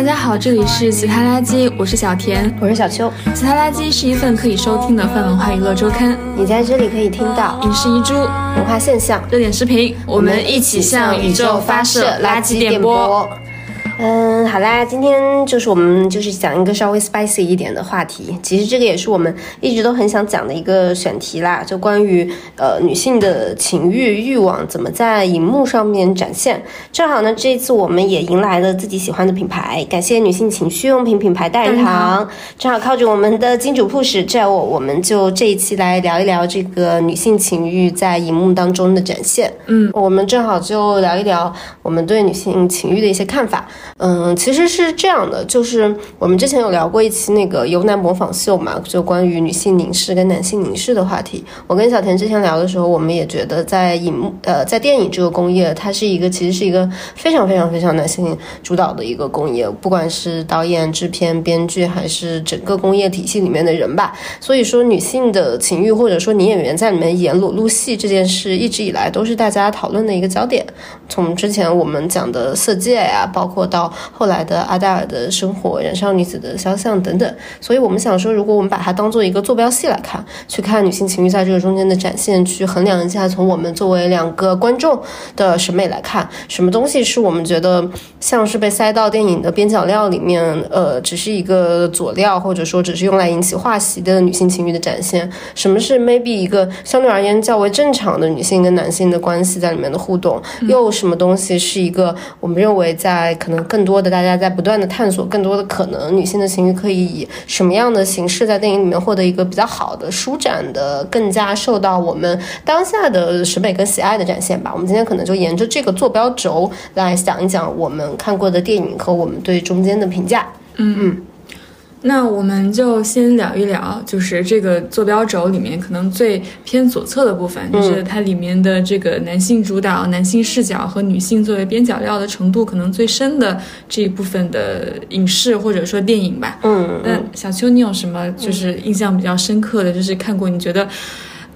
大家好，这里是其他垃圾，我是小田，我是小秋。其他垃圾是一份可以收听的泛文化娱乐周刊，你在这里可以听到。影视遗珠、文化现象、热点视频，我们一起向宇宙发射垃圾电波。嗯，好啦，今天就是我们就是讲一个稍微 spicy 一点的话题。其实这个也是我们一直都很想讲的一个选题啦，就关于呃女性的情欲欲望怎么在荧幕上面展现。正好呢，这次我们也迎来了自己喜欢的品牌，感谢女性情趣用品品牌大人堂。正好靠着我们的金主 push，这我我们就这一期来聊一聊这个女性情欲在荧幕当中的展现。嗯，我们正好就聊一聊我们对女性情欲的一些看法。嗯，其实是这样的，就是我们之前有聊过一期那个由男模仿秀嘛，就关于女性凝视跟男性凝视的话题。我跟小田之前聊的时候，我们也觉得在影呃在电影这个工业，它是一个其实是一个非常非常非常男性主导的一个工业，不管是导演、制片、编剧，还是整个工业体系里面的人吧。所以说，女性的情欲或者说女演员在里面演裸露戏这件事，一直以来都是大家大家讨论的一个焦点。从之前我们讲的《色戒》呀，包括到后来的阿黛尔的生活、燃烧女子的肖像等等，所以我们想说，如果我们把它当做一个坐标系来看，去看女性情欲在这个中间的展现，去衡量一下，从我们作为两个观众的审美来看，什么东西是我们觉得像是被塞到电影的边角料里面，呃，只是一个佐料，或者说只是用来引起话题的女性情欲的展现，什么是 maybe 一个相对而言较为正常的女性跟男性的关系在里面的互动，又什么东西是一个我们认为在可能更多的大家在不断的探索更多的可能，女性的情绪可以以什么样的形式在电影里面获得一个比较好的舒展的、更加受到我们当下的审美跟喜爱的展现吧。我们今天可能就沿着这个坐标轴来讲一讲我们看过的电影和我们对中间的评价。嗯嗯。那我们就先聊一聊，就是这个坐标轴里面可能最偏左侧的部分，就是它里面的这个男性主导、男性视角和女性作为边角料的程度可能最深的这一部分的影视或者说电影吧。嗯，那小秋，你有什么就是印象比较深刻的就是看过你觉得？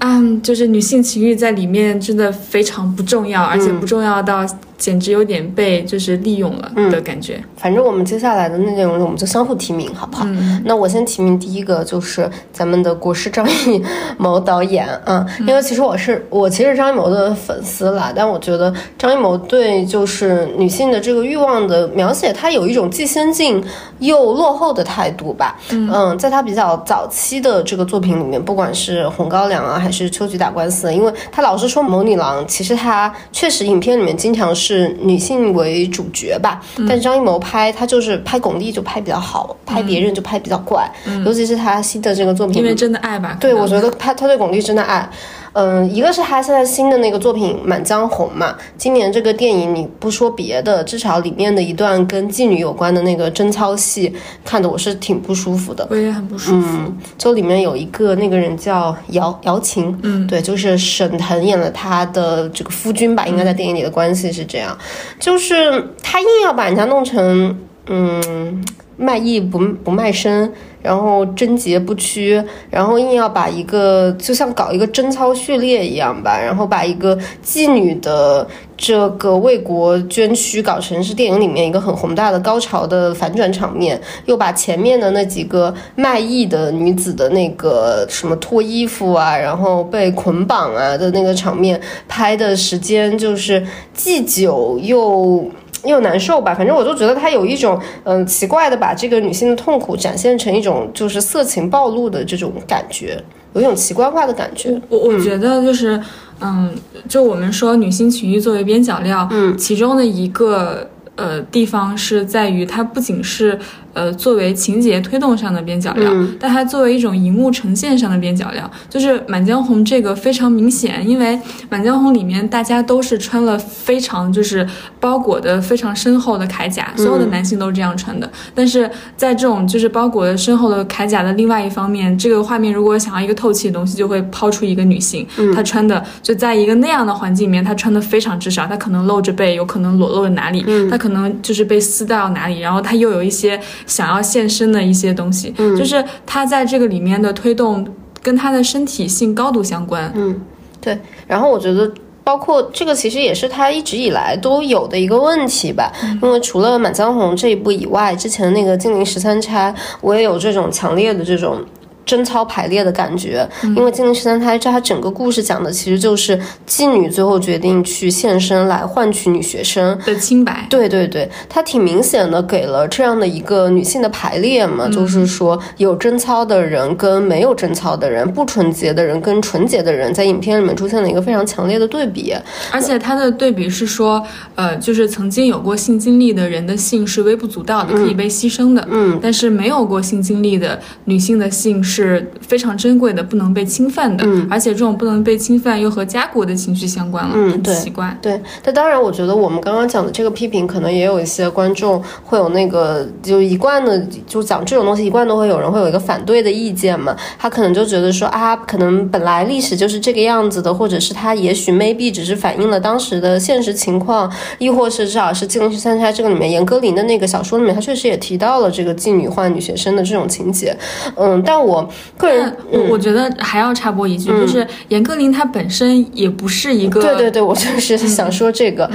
嗯，就是女性情欲在里面真的非常不重要，而且不重要到简直有点被就是利用了的感觉。反正我们接下来的内容我们就相互提名，好不好？那我先提名第一个就是咱们的国师张艺谋导演啊，因为其实我是我其实张艺谋的粉丝啦，但我觉得张艺谋对就是女性的这个欲望的描写，他有一种既先进又落后的态度吧。嗯，在他比较早期的这个作品里面，不管是《红高粱》啊，还是《秋菊打官司》，因为他老是说谋女郎，其实他确实影片里面经常是女性为主角吧。但是张艺谋拍他就是拍巩俐就拍比较好，拍别人就拍比较怪，尤其是他新的这个作品，因为真的爱吧。对，我觉得他他对巩俐真的爱。嗯，一个是他现在新的那个作品《满江红》嘛，今年这个电影你不说别的，至少里面的一段跟妓女有关的那个贞操戏，看的我是挺不舒服的。我也很不舒服。嗯，就里面有一个那个人叫姚姚琴，嗯，对，就是沈腾演了他的这个夫君吧，应该在电影里的关系是这样，就是他硬要把人家弄成嗯卖艺不不卖身。然后贞洁不屈，然后硬要把一个就像搞一个贞操序列一样吧，然后把一个妓女的这个为国捐躯搞成是电影里面一个很宏大的高潮的反转场面，又把前面的那几个卖艺的女子的那个什么脱衣服啊，然后被捆绑啊的那个场面拍的时间就是既久又。又难受吧，反正我就觉得他有一种嗯奇怪的把这个女性的痛苦展现成一种就是色情暴露的这种感觉，有一种奇怪化的感觉。我我觉得就是嗯，就我们说女性情欲作为边角料，嗯，其中的一个呃地方是在于它不仅是。呃，作为情节推动上的边角料，但它作为一种荧幕呈现上的边角料，就是《满江红》这个非常明显，因为《满江红》里面大家都是穿了非常就是包裹的非常深厚的铠甲，所有的男性都是这样穿的。但是在这种就是包裹的深厚的铠甲的另外一方面，这个画面如果想要一个透气的东西，就会抛出一个女性，她穿的就在一个那样的环境里面，她穿的非常之少，她可能露着背，有可能裸露着哪里，她可能就是被撕到哪里，然后她又有一些。想要献身的一些东西，嗯，就是他在这个里面的推动跟他的身体性高度相关，嗯，对。然后我觉得包括这个其实也是他一直以来都有的一个问题吧。因为除了《满江红》这一部以外，之前那个《金陵十三钗》，我也有这种强烈的这种。贞操排列的感觉，因为《金陵十三钗》这它整个故事讲的其实就是妓女最后决定去献身来换取女学生的清白。对对对，它挺明显的给了这样的一个女性的排列嘛，就是说有贞操的人跟没有贞操的人，不纯洁的人跟纯洁的人，在影片里面出现了一个非常强烈的对比。而且它的对比是说，呃，就是曾经有过性经历的人的性是微不足道的，可以被牺牲的。嗯，但是没有过性经历的女性的性是。是非常珍贵的，不能被侵犯的。嗯，而且这种不能被侵犯又和家国的情绪相关了。嗯，对，奇怪。对，但当然，我觉得我们刚刚讲的这个批评，可能也有一些观众会有那个，就一贯的就讲这种东西，一贯都会有人会有一个反对的意见嘛。他可能就觉得说啊，可能本来历史就是这个样子的，或者是他也许 maybe 只是反映了当时的现实情况，亦或是至少是《金陵十三钗》这个里面严歌苓的那个小说里面，他确实也提到了这个妓女换女学生的这种情节。嗯，但我。个人，我我觉得还要插播一句，就是严歌苓她本身也不是一个，对对对，我就是想说这个。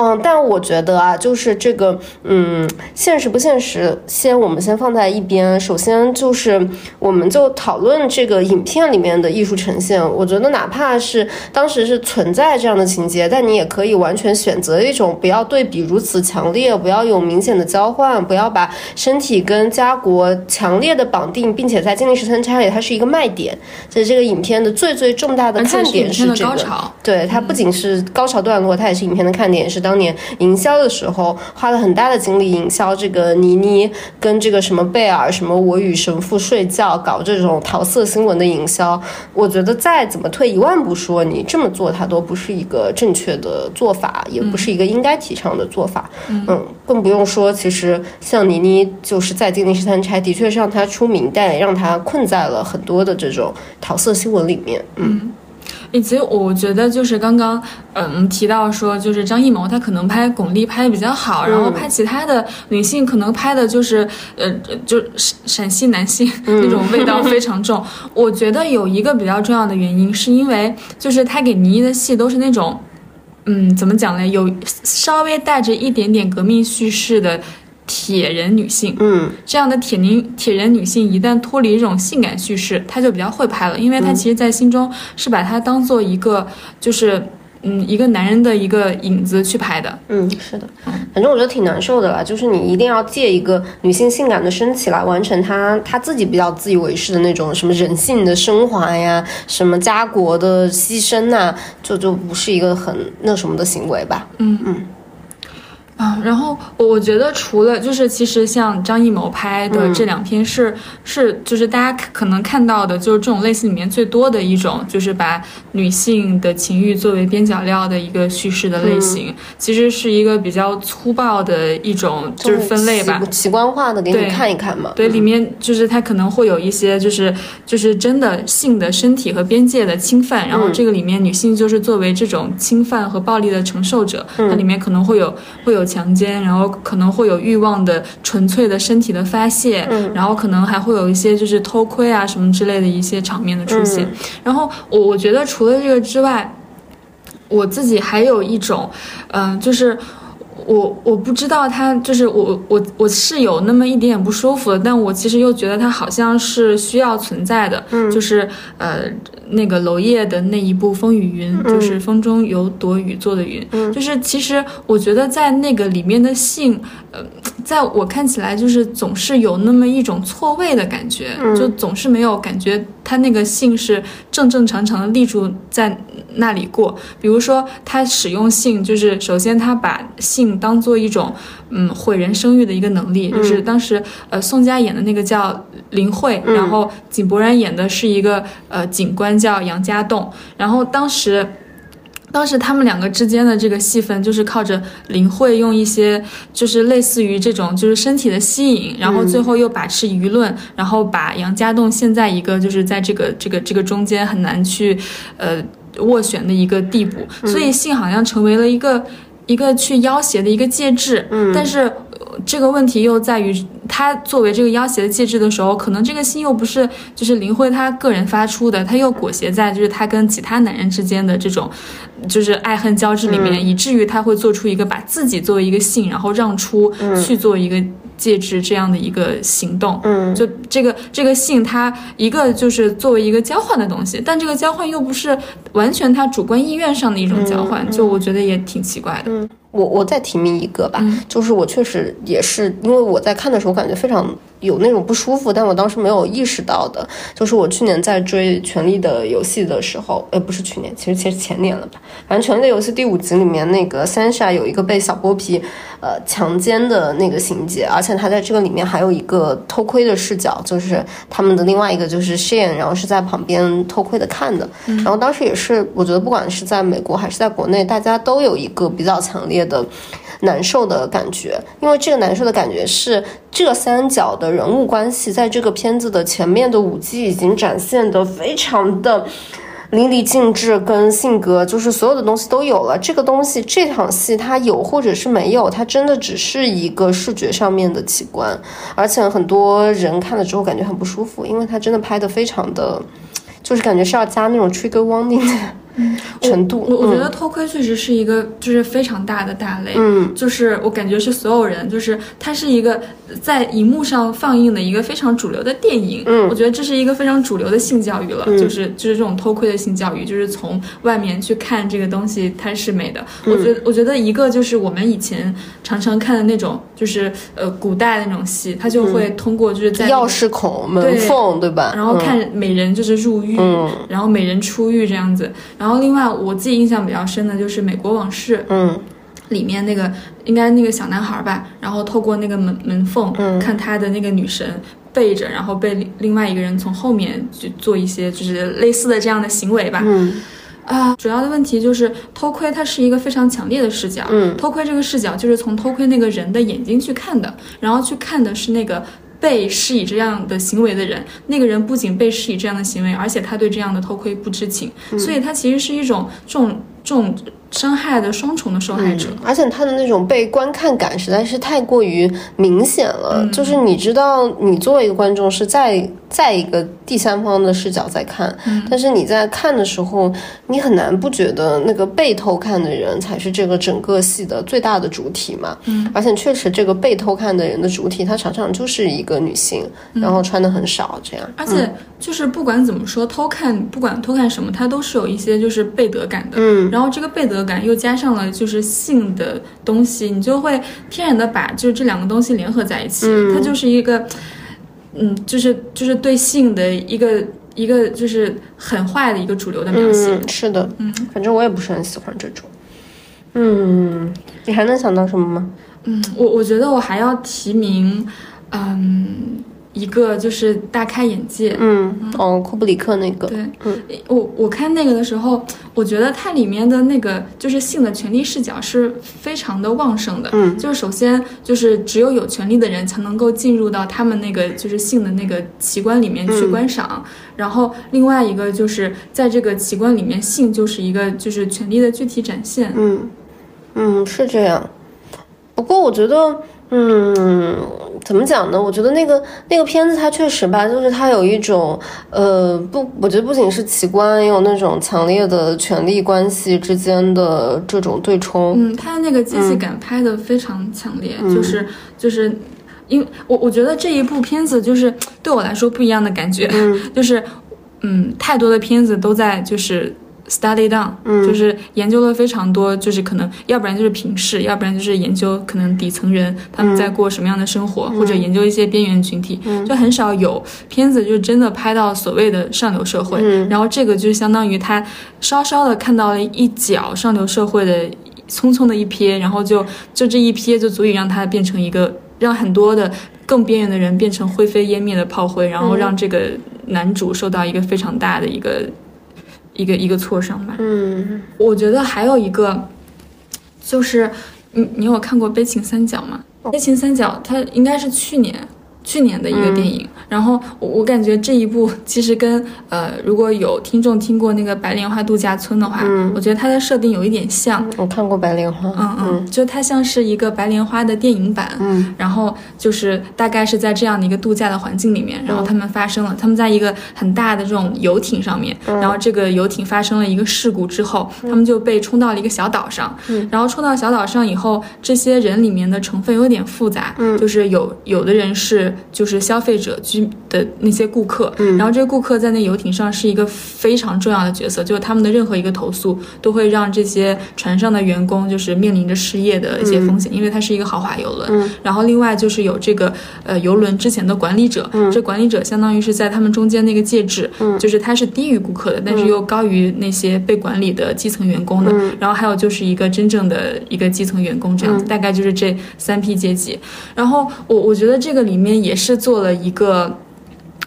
嗯，但我觉得啊，就是这个，嗯，现实不现实，先我们先放在一边。首先就是，我们就讨论这个影片里面的艺术呈现。我觉得哪怕是当时是存在这样的情节，但你也可以完全选择一种不要对比如此强烈，不要有明显的交换，不要把身体跟家国强烈的绑定，并且在《金陵十三钗》里它是一个卖点。所以这个影片的最最重大的看点是这个，对它不仅是高潮段落，它也是影片的看点，是。当年营销的时候，花了很大的精力营销这个倪妮跟这个什么贝尔，什么我与神父睡觉，搞这种桃色新闻的营销。我觉得再怎么退一万步说，你这么做它都不是一个正确的做法，也不是一个应该提倡的做法。嗯，更不用说，其实像倪妮就是在《金陵十三钗》的确是让她出名，但也让她困在了很多的这种桃色新闻里面。嗯。以及我觉得就是刚刚嗯提到说，就是张艺谋他可能拍巩俐拍的比较好，然后拍其他的女性可能拍的就是呃就陕陕西男性 那种味道非常重。我觉得有一个比较重要的原因，是因为就是他给倪妮的戏都是那种嗯怎么讲呢，有稍微带着一点点革命叙事的。铁人女性，嗯，这样的铁女铁人女性一旦脱离这种性感叙事，她就比较会拍了，因为她其实，在心中是把她当做一个，就是，嗯，一个男人的一个影子去拍的。嗯，是的，反正我觉得挺难受的啦，就是你一定要借一个女性性感的身体来完成她她自己比较自以为是的那种什么人性的升华呀，什么家国的牺牲呐，就就不是一个很那什么的行为吧。嗯嗯。啊，然后我我觉得除了就是其实像张艺谋拍的这两篇是是就是大家可能看到的就是这种类型里面最多的一种，就是把女性的情欲作为边角料的一个叙事的类型，其实是一个比较粗暴的一种就是分类吧，奇观化的给你看一看嘛。对，里面就是它可能会有一些就是就是真的性的身体和边界的侵犯，然后这个里面女性就是作为这种侵犯和暴力的承受者，它里面可能会有会有。强奸，然后可能会有欲望的纯粹的身体的发泄，然后可能还会有一些就是偷窥啊什么之类的一些场面的出现。然后我我觉得除了这个之外，我自己还有一种，嗯，就是。我我不知道他就是我我我是有那么一点点不舒服的，但我其实又觉得他好像是需要存在的，就是呃那个娄烨的那一部《风雨云》，就是风中有朵雨做的云，就是其实我觉得在那个里面的性，呃，在我看起来就是总是有那么一种错位的感觉，就总是没有感觉他那个姓是正正常常的立住在那里过，比如说他使用姓，就是首先他把姓。当做一种，嗯，毁人生育的一个能力，就是当时，呃，宋佳演的那个叫林慧，然后井柏然演的是一个呃警官叫杨家栋，然后当时，当时他们两个之间的这个戏份就是靠着林慧用一些就是类似于这种就是身体的吸引，然后最后又把持舆论，然后把杨家栋现在一个就是在这个这个这个中间很难去呃斡旋的一个地步，所以性好像成为了一个。一个去要挟的一个介质，嗯，但是这个问题又在于，他作为这个要挟的介质的时候，可能这个信又不是就是林慧他个人发出的，他又裹挟在就是他跟其他男人之间的这种就是爱恨交织里面，以至于他会做出一个把自己作为一个信，然后让出去做一个。介质这样的一个行动，嗯，就这个这个信，它一个就是作为一个交换的东西，但这个交换又不是完全他主观意愿上的一种交换，就我觉得也挺奇怪的。嗯，我我再提名一个吧，就是我确实也是因为我在看的时候感觉非常。有那种不舒服，但我当时没有意识到的，就是我去年在追《权力的游戏》的时候，呃，不是去年，其实其实前年了吧。反正《权力的游戏》第五集里面，那个 Sansa 有一个被小剥皮，呃，强奸的那个情节，而且他在这个里面还有一个偷窥的视角，就是他们的另外一个就是 Shane，然后是在旁边偷窥的看的。然后当时也是，我觉得不管是在美国还是在国内，大家都有一个比较强烈的。难受的感觉，因为这个难受的感觉是这三角的人物关系，在这个片子的前面的五季已经展现的非常的淋漓尽致，跟性格就是所有的东西都有了。这个东西这场戏它有或者是没有，它真的只是一个视觉上面的奇观，而且很多人看了之后感觉很不舒服，因为它真的拍的非常的，就是感觉是要加那种 trigger warning 的。程度，我我觉得偷窥确实是一个就是非常大的大类，嗯，就是我感觉是所有人，就是它是一个在荧幕上放映的一个非常主流的电影，嗯，我觉得这是一个非常主流的性教育了，就是就是这种偷窥的性教育，就是从外面去看这个东西它是美的，我觉得我觉得一个就是我们以前常常看的那种，就是呃古代的那种戏，它就会通过就是在钥匙孔门缝对吧，然后看美人就是入狱，然后美人出狱这样子。然后，另外我自己印象比较深的就是《美国往事》，嗯，里面那个应该那个小男孩吧，然后透过那个门门缝，嗯，看他的那个女神背着，然后被另外一个人从后面去做一些就是类似的这样的行为吧，嗯，啊，主要的问题就是偷窥，它是一个非常强烈的视角，嗯，偷窥这个视角就是从偷窥那个人的眼睛去看的，然后去看的是那个。被施以这样的行为的人，那个人不仅被施以这样的行为，而且他对这样的偷窥不知情，所以他其实是一种这种这种。伤害的双重的受害者，而且他的那种被观看感实在是太过于明显了。就是你知道，你作为一个观众是在在一个第三方的视角在看，但是你在看的时候，你很难不觉得那个被偷看的人才是这个整个戏的最大的主体嘛。嗯，而且确实，这个被偷看的人的主体，他常常就是一个女性，然后穿的很少这样。而且就是不管怎么说，偷看不管偷看什么，它都是有一些就是背德感的。嗯，然后这个背又加上了就是性的东西，你就会天然的把就是这两个东西联合在一起，它就是一个，嗯，就是就是对性的一个一个就是很坏的一个主流的描写。是的，嗯，反正我也不是很喜欢这种。嗯，你还能想到什么吗？嗯，我我觉得我还要提名，嗯。一个就是大开眼界，嗯，哦，库布里克那个，对，嗯，我我看那个的时候，我觉得它里面的那个就是性的权利视角是非常的旺盛的，嗯，就是首先就是只有有权利的人才能够进入到他们那个就是性的那个奇观里面去观赏，然后另外一个就是在这个奇观里面，性就是一个就是权利的具体展现，嗯，嗯，是这样，不过我觉得。嗯，怎么讲呢？我觉得那个那个片子它确实吧，就是它有一种呃不，我觉得不仅是奇观，也有那种强烈的权力关系之间的这种对冲。嗯，它那个机器感拍的非常强烈，就是就是，因为我我觉得这一部片子就是对我来说不一样的感觉，就是嗯，太多的片子都在就是。Study down，嗯，就是研究了非常多，就是可能要不然就是平视，要不然就是研究可能底层人他们在过什么样的生活，或者研究一些边缘群体，就很少有片子就真的拍到所谓的上流社会。然后这个就相当于他稍稍的看到了一角上流社会的匆匆的一瞥，然后就就这一瞥就足以让他变成一个让很多的更边缘的人变成灰飞烟灭的炮灰，然后让这个男主受到一个非常大的一个。一个一个挫伤吧。嗯，我觉得还有一个，就是你你有看过《悲情三角》吗？《悲情三角》它应该是去年，去年的一个电影，然后我我感觉这一部其实跟呃，如果有听众听过那个《白莲花度假村》的话，我觉得它的设定有一点像。我看过《白莲花》，嗯嗯，就它像是一个《白莲花》的电影版，嗯，然后就是大概是在这样的一个度假的环境里面，然后他们发生了，他们在一个很大的这种游艇上面，然后这个游艇发生了一个事故之后，他们就被冲到了一个小岛上，然后冲到小岛上以后，这些人里面的成分有点复杂，就是有有的人是。就是消费者居的那些顾客，然后这些顾客在那游艇上是一个非常重要的角色，就是他们的任何一个投诉都会让这些船上的员工就是面临着失业的一些风险，因为它是一个豪华游轮。然后另外就是有这个呃游轮之前的管理者，这管理者相当于是在他们中间那个介质，就是他是低于顾客的，但是又高于那些被管理的基层员工的。然后还有就是一个真正的一个基层员工这样子，大概就是这三批阶级。然后我我觉得这个里面。也是做了一个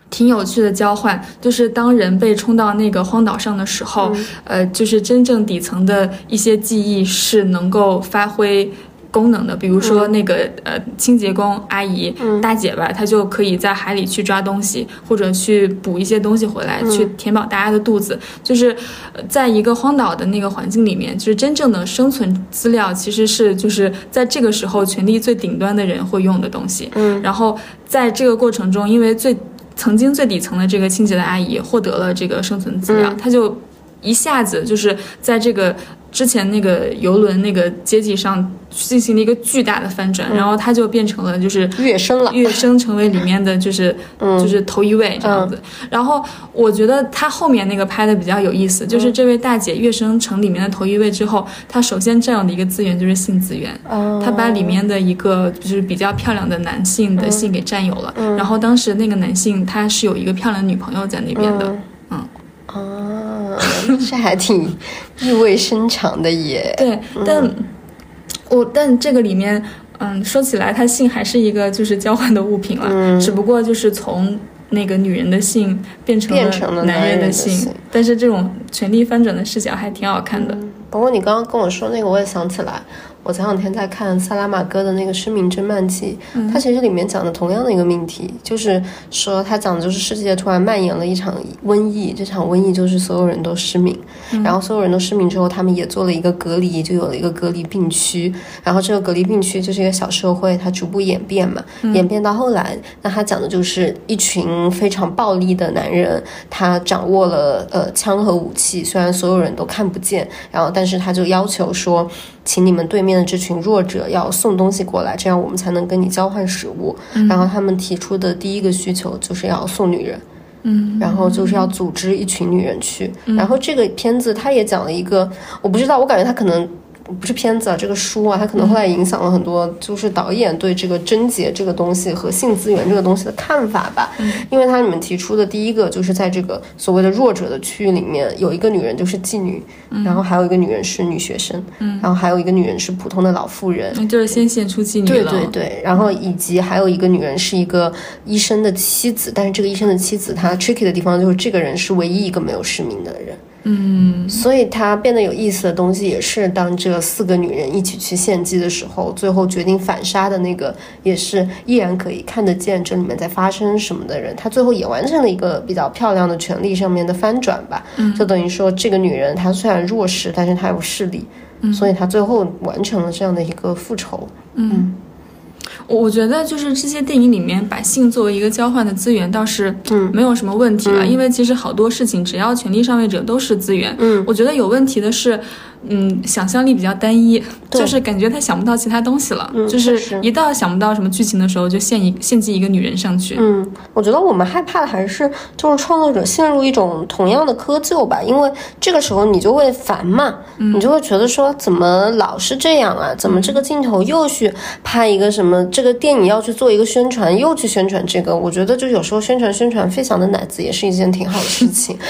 挺有趣的交换，就是当人被冲到那个荒岛上的时候，呃，就是真正底层的一些记忆是能够发挥。功能的，比如说那个呃清洁工阿姨大姐吧，她就可以在海里去抓东西，或者去捕一些东西回来，去填饱大家的肚子。就是在一个荒岛的那个环境里面，就是真正的生存资料，其实是就是在这个时候权力最顶端的人会用的东西。嗯，然后在这个过程中，因为最曾经最底层的这个清洁的阿姨获得了这个生存资料，她就一下子就是在这个。之前那个游轮那个阶级上进行了一个巨大的翻转，然后他就变成了就是跃升了，跃升成为里面的就是 就是头一位这样子。然后我觉得他后面那个拍的比较有意思，就是这位大姐跃升成里面的头一位之后，她首先占有的一个资源就是性资源，她把里面的一个就是比较漂亮的男性的性给占有了。然后当时那个男性他是有一个漂亮的女朋友在那边的，嗯。啊，这还挺意味深长的耶。对，但我但这个里面，嗯，说起来，他性还是一个就是交换的物品了，只不过就是从那个女人的性变成了男人的性，但是这种权力翻转的视角还挺好看的。不过你刚刚跟我说那个，我也想起来。我前两天在看萨拉玛戈的那个《失明真漫记》，它其实里面讲的同样的一个命题，就是说它讲的就是世界突然蔓延了一场瘟疫，这场瘟疫就是所有人都失明，然后所有人都失明之后，他们也做了一个隔离，就有了一个隔离病区，然后这个隔离病区就是一个小社会，它逐步演变嘛，演变到后来，那他讲的就是一群非常暴力的男人，他掌握了呃枪和武器，虽然所有人都看不见，然后但是他就要求说。请你们对面的这群弱者要送东西过来，这样我们才能跟你交换食物。然后他们提出的第一个需求就是要送女人，嗯，然后就是要组织一群女人去。然后这个片子他也讲了一个，我不知道，我感觉他可能。不是片子啊，这个书啊，它可能后来影响了很多，就是导演对这个贞洁这个东西和性资源这个东西的看法吧。嗯，因为它里面提出的第一个就是在这个所谓的弱者的区域里面，有一个女人就是妓女，然后还有一个女人是女学生，嗯，然后还有一个女人是普通的老妇人，就是先献出妓女了。对对对，然后以及还有一个女人是一个医生的妻子，但是这个医生的妻子她 tricky 的地方就是这个人是唯一一个没有失明的人。嗯，所以它变得有意思的东西也是，当这四个女人一起去献祭的时候，最后决定反杀的那个，也是依然可以看得见这里面在发生什么的人。她最后也完成了一个比较漂亮的权力上面的翻转吧。嗯，就等于说这个女人她虽然弱势，但是她有势力，所以她最后完成了这样的一个复仇。嗯。我觉得就是这些电影里面把性作为一个交换的资源，倒是没有什么问题了，因为其实好多事情只要权力上位者都是资源。嗯，我觉得有问题的是。嗯，想象力比较单一，就是感觉他想不到其他东西了，就是一到想不到什么剧情的时候，就献一献祭一个女人上去。嗯，我觉得我们害怕的还是就是创作者陷入一种同样的窠臼吧，因为这个时候你就会烦嘛，你就会觉得说怎么老是这样啊？怎么这个镜头又去拍一个什么？这个电影要去做一个宣传，又去宣传这个？我觉得就有时候宣传宣传飞翔的奶子也是一件挺好的事情。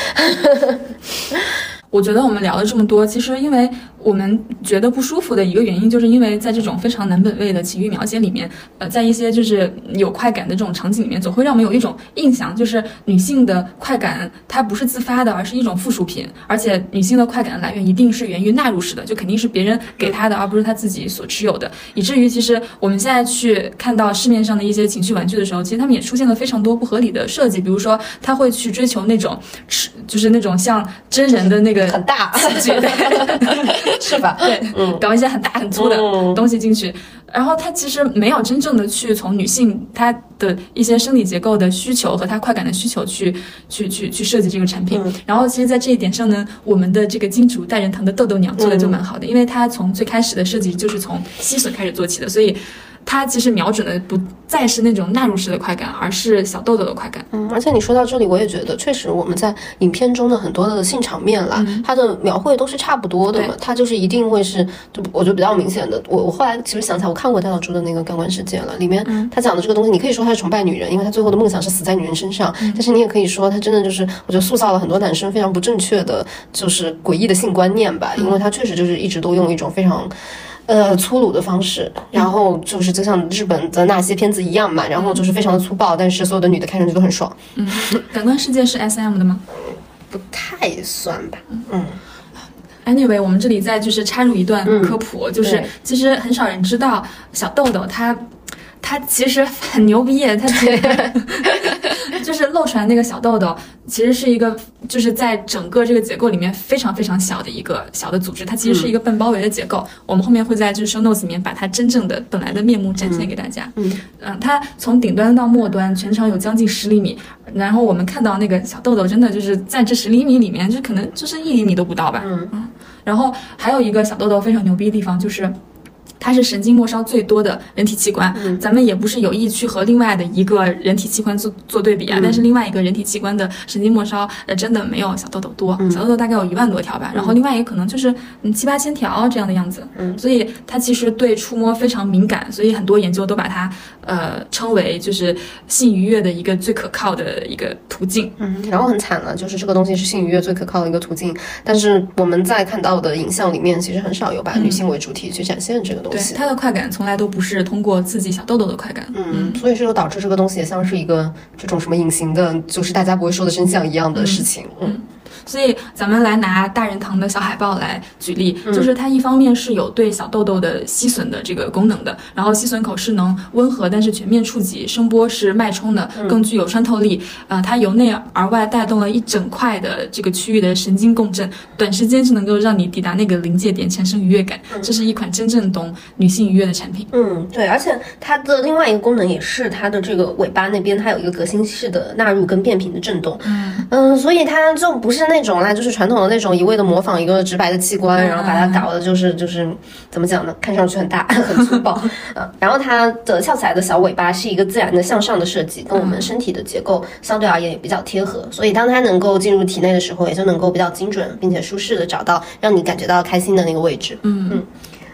我觉得我们聊了这么多，其实因为我们觉得不舒服的一个原因，就是因为在这种非常男本位的情欲描写里面，呃，在一些就是有快感的这种场景里面，总会让我们有一种印象，就是女性的快感它不是自发的，而是一种附属品，而且女性的快感来源一定是源于纳入式的，就肯定是别人给她的，而不是她自己所持有的，以至于其实我们现在去看到市面上的一些情趣玩具的时候，其实他们也出现了非常多不合理的设计，比如说他会去追求那种是就是那种像真人的那个。很大，是吧？对，嗯，搞一些很大很粗的东西进去，然后他其实没有真正的去从女性她的一些生理结构的需求和她快感的需求去去去去设计这个产品。然后其实，在这一点上呢，我们的这个金主代人堂的豆豆娘做的就蛮好的，因为它从最开始的设计就是从吸吮开始做起的，所以。它其实瞄准的不再是那种纳入式的快感，而是小豆豆的快感。嗯，而且你说到这里，我也觉得确实我们在影片中的很多的性场面啦，它的描绘都是差不多的嘛。它就是一定会是，就我觉得比较明显的。我我后来其实想起来，我看过大岛猪的那个《感官世界》了，里面他讲的这个东西，你可以说他是崇拜女人，因为他最后的梦想是死在女人身上。但是你也可以说，他真的就是我觉得塑造了很多男生非常不正确的，就是诡异的性观念吧。因为他确实就是一直都用一种非常。呃，粗鲁的方式，然后就是就像日本的那些片子一样嘛，然后就是非常的粗暴，但是所有的女的看上去都很爽。嗯，感官世界是 S M 的吗？不太算吧。嗯，Anyway，我们这里再就是插入一段科普，就是其实很少人知道小豆豆他。它其实很牛逼，它 就是露出来那个小痘痘，其实是一个就是在整个这个结构里面非常非常小的一个小的组织，它其实是一个半包围的结构。我们后面会在就是 show notes 里面把它真正的本来的面目展现给大家。嗯嗯，它从顶端到末端全长有将近十厘米，然后我们看到那个小痘痘真的就是在这十厘米里面，就可能就是一厘米都不到吧。嗯嗯，然后还有一个小痘痘非常牛逼的地方就是。它是神经末梢最多的人体器官，咱们也不是有意去和另外的一个人体器官做做对比啊。但是另外一个人体器官的神经末梢，呃，真的没有小豆豆多，小豆豆大概有一万多条吧。然后另外一个可能就是嗯七八千条这样的样子。嗯，所以它其实对触摸非常敏感，所以很多研究都把它呃称为就是性愉悦的一个最可靠的一个途径。嗯，然后很惨了，就是这个东西是性愉悦最可靠的一个途径，但是我们在看到的影像里面，其实很少有把女性为主体去展现这个东西。对它的快感从来都不是通过刺激小豆豆的快感，嗯，所以这就导致这个东西也像是一个这种什么隐形的，就是大家不会说的真相一样的事情，嗯。所以咱们来拿大人堂的小海豹来举例，就是它一方面是有对小痘痘的吸吮的这个功能的，然后吸吮口是能温和但是全面触及，声波是脉冲的，更具有穿透力。啊，它由内而外带动了一整块的这个区域的神经共振，短时间就能够让你抵达那个临界点，产生愉悦感。这是一款真正懂女性愉悦的产品。嗯，对，而且它的另外一个功能也是它的这个尾巴那边，它有一个革新式的纳入跟变频的震动。嗯嗯，所以它就不是那。那种啦，就是传统的那种，一味的模仿一个直白的器官，然后把它搞的，就是就是怎么讲呢？看上去很大，很粗暴。嗯，然后它的翘起来的小尾巴是一个自然的向上的设计，跟我们身体的结构相对而言也比较贴合，所以当它能够进入体内的时候，也就能够比较精准并且舒适的找到让你感觉到开心的那个位置。嗯嗯。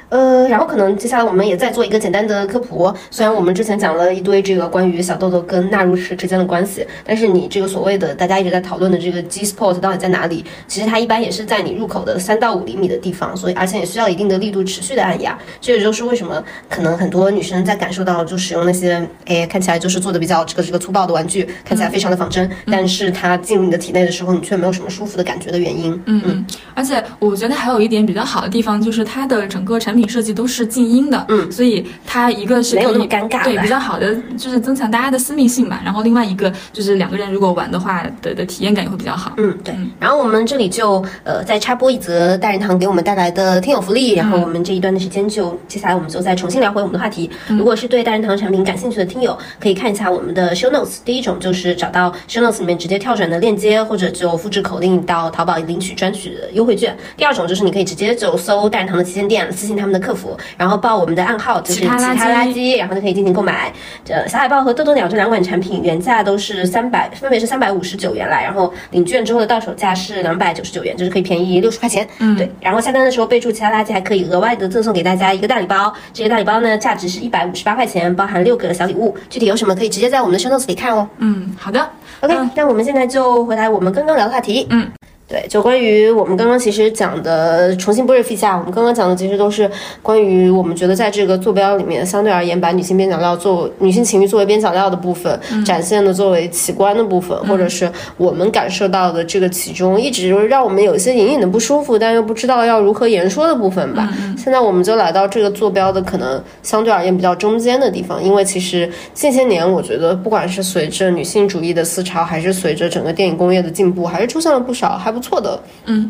呃，然后可能接下来我们也再做一个简单的科普。虽然我们之前讲了一堆这个关于小豆豆跟纳入式之间的关系，但是你这个所谓的大家一直在讨论的这个 G spot 到底在哪里？其实它一般也是在你入口的三到五厘米的地方，所以而且也需要一定的力度持续的按压。这也就是为什么可能很多女生在感受到就使用那些哎看起来就是做的比较这个这个粗暴的玩具，看起来非常的仿真，但是它进入你的体内的时候，你却没有什么舒服的感觉的原因。嗯嗯。而且我觉得还有一点比较好的地方，就是它的整个产品。设计都是静音的，嗯，所以它一个是没有那么尴尬，对，比较好的就是增强大家的私密性嘛。然后另外一个就是两个人如果玩的话的的体验感也会比较好，嗯，对。然后我们这里就呃再插播一则大人堂给我们带来的听友福利，然后我们这一段的时间就接下来我们就再重新聊回我们的话题。如果是对大人堂产品感兴趣的听友，可以看一下我们的 show notes。第一种就是找到 show notes 里面直接跳转的链接，或者就复制口令到淘宝领取专属的优惠券。第二种就是你可以直接就搜大人堂的旗舰店，私信他们的客服，然后报我们的暗号，就是其他垃圾，然后就可以进行购买。这小海豹和豆豆鸟这两款产品原价都是三百，分别是三百五十九元来，然后领券之后的到手价是两百九十九元，就是可以便宜六十块钱。嗯，对。然后下单的时候备注其他垃圾，还可以额外的赠送给大家一个大礼包。这个大礼包呢，价值是一百五十八块钱，包含六个小礼物。具体有什么，可以直接在我们的 show notes 里看哦。嗯，好的。OK，那我们现在就回来我们刚刚聊的话题。嗯。对，就关于我们刚刚其实讲的重新 brief 一下，我们刚刚讲的其实都是关于我们觉得在这个坐标里面，相对而言把女性边角料作为女性情欲作为边角料的部分展现的作为奇观的部分，或者是我们感受到的这个其中一直让我们有一些隐隐的不舒服，但又不知道要如何言说的部分吧。现在我们就来到这个坐标的可能相对而言比较中间的地方，因为其实近些年我觉得不管是随着女性主义的思潮，还是随着整个电影工业的进步，还是出现了不少还不。不错的，嗯，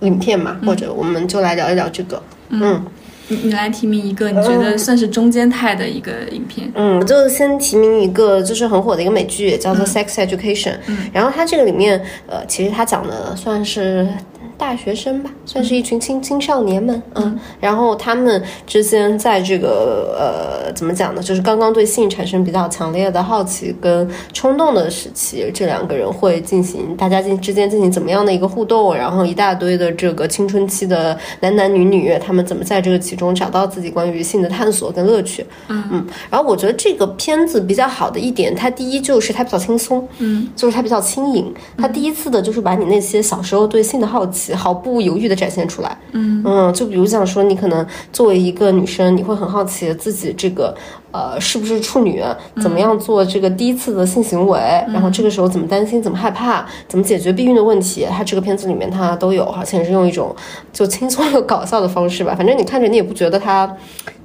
影片嘛，或者我们就来聊一聊这个，嗯，你你来提名一个你觉得算是中间态的一个影片，嗯，我就先提名一个就是很火的一个美剧，叫做《Sex Education》，嗯，然后它这个里面，呃，其实它讲的算是。大学生吧，算是一群青青少年们，嗯，然后他们之间在这个呃，怎么讲呢？就是刚刚对性产生比较强烈的好奇跟冲动的时期，这两个人会进行大家进之间进行怎么样的一个互动？然后一大堆的这个青春期的男男女女，他们怎么在这个其中找到自己关于性的探索跟乐趣？嗯嗯。然后我觉得这个片子比较好的一点，它第一就是它比较轻松，嗯，就是它比较轻盈，它第一次的就是把你那些小时候对性的好奇。毫不犹豫的展现出来，嗯。嗯，就比如讲说，你可能作为一个女生，你会很好奇自己这个呃是不是处女，怎么样做这个第一次的性行为，然后这个时候怎么担心，怎么害怕，怎么解决避孕的问题，它这个片子里面它都有，而且是用一种就轻松又搞笑的方式吧，反正你看着你也不觉得它。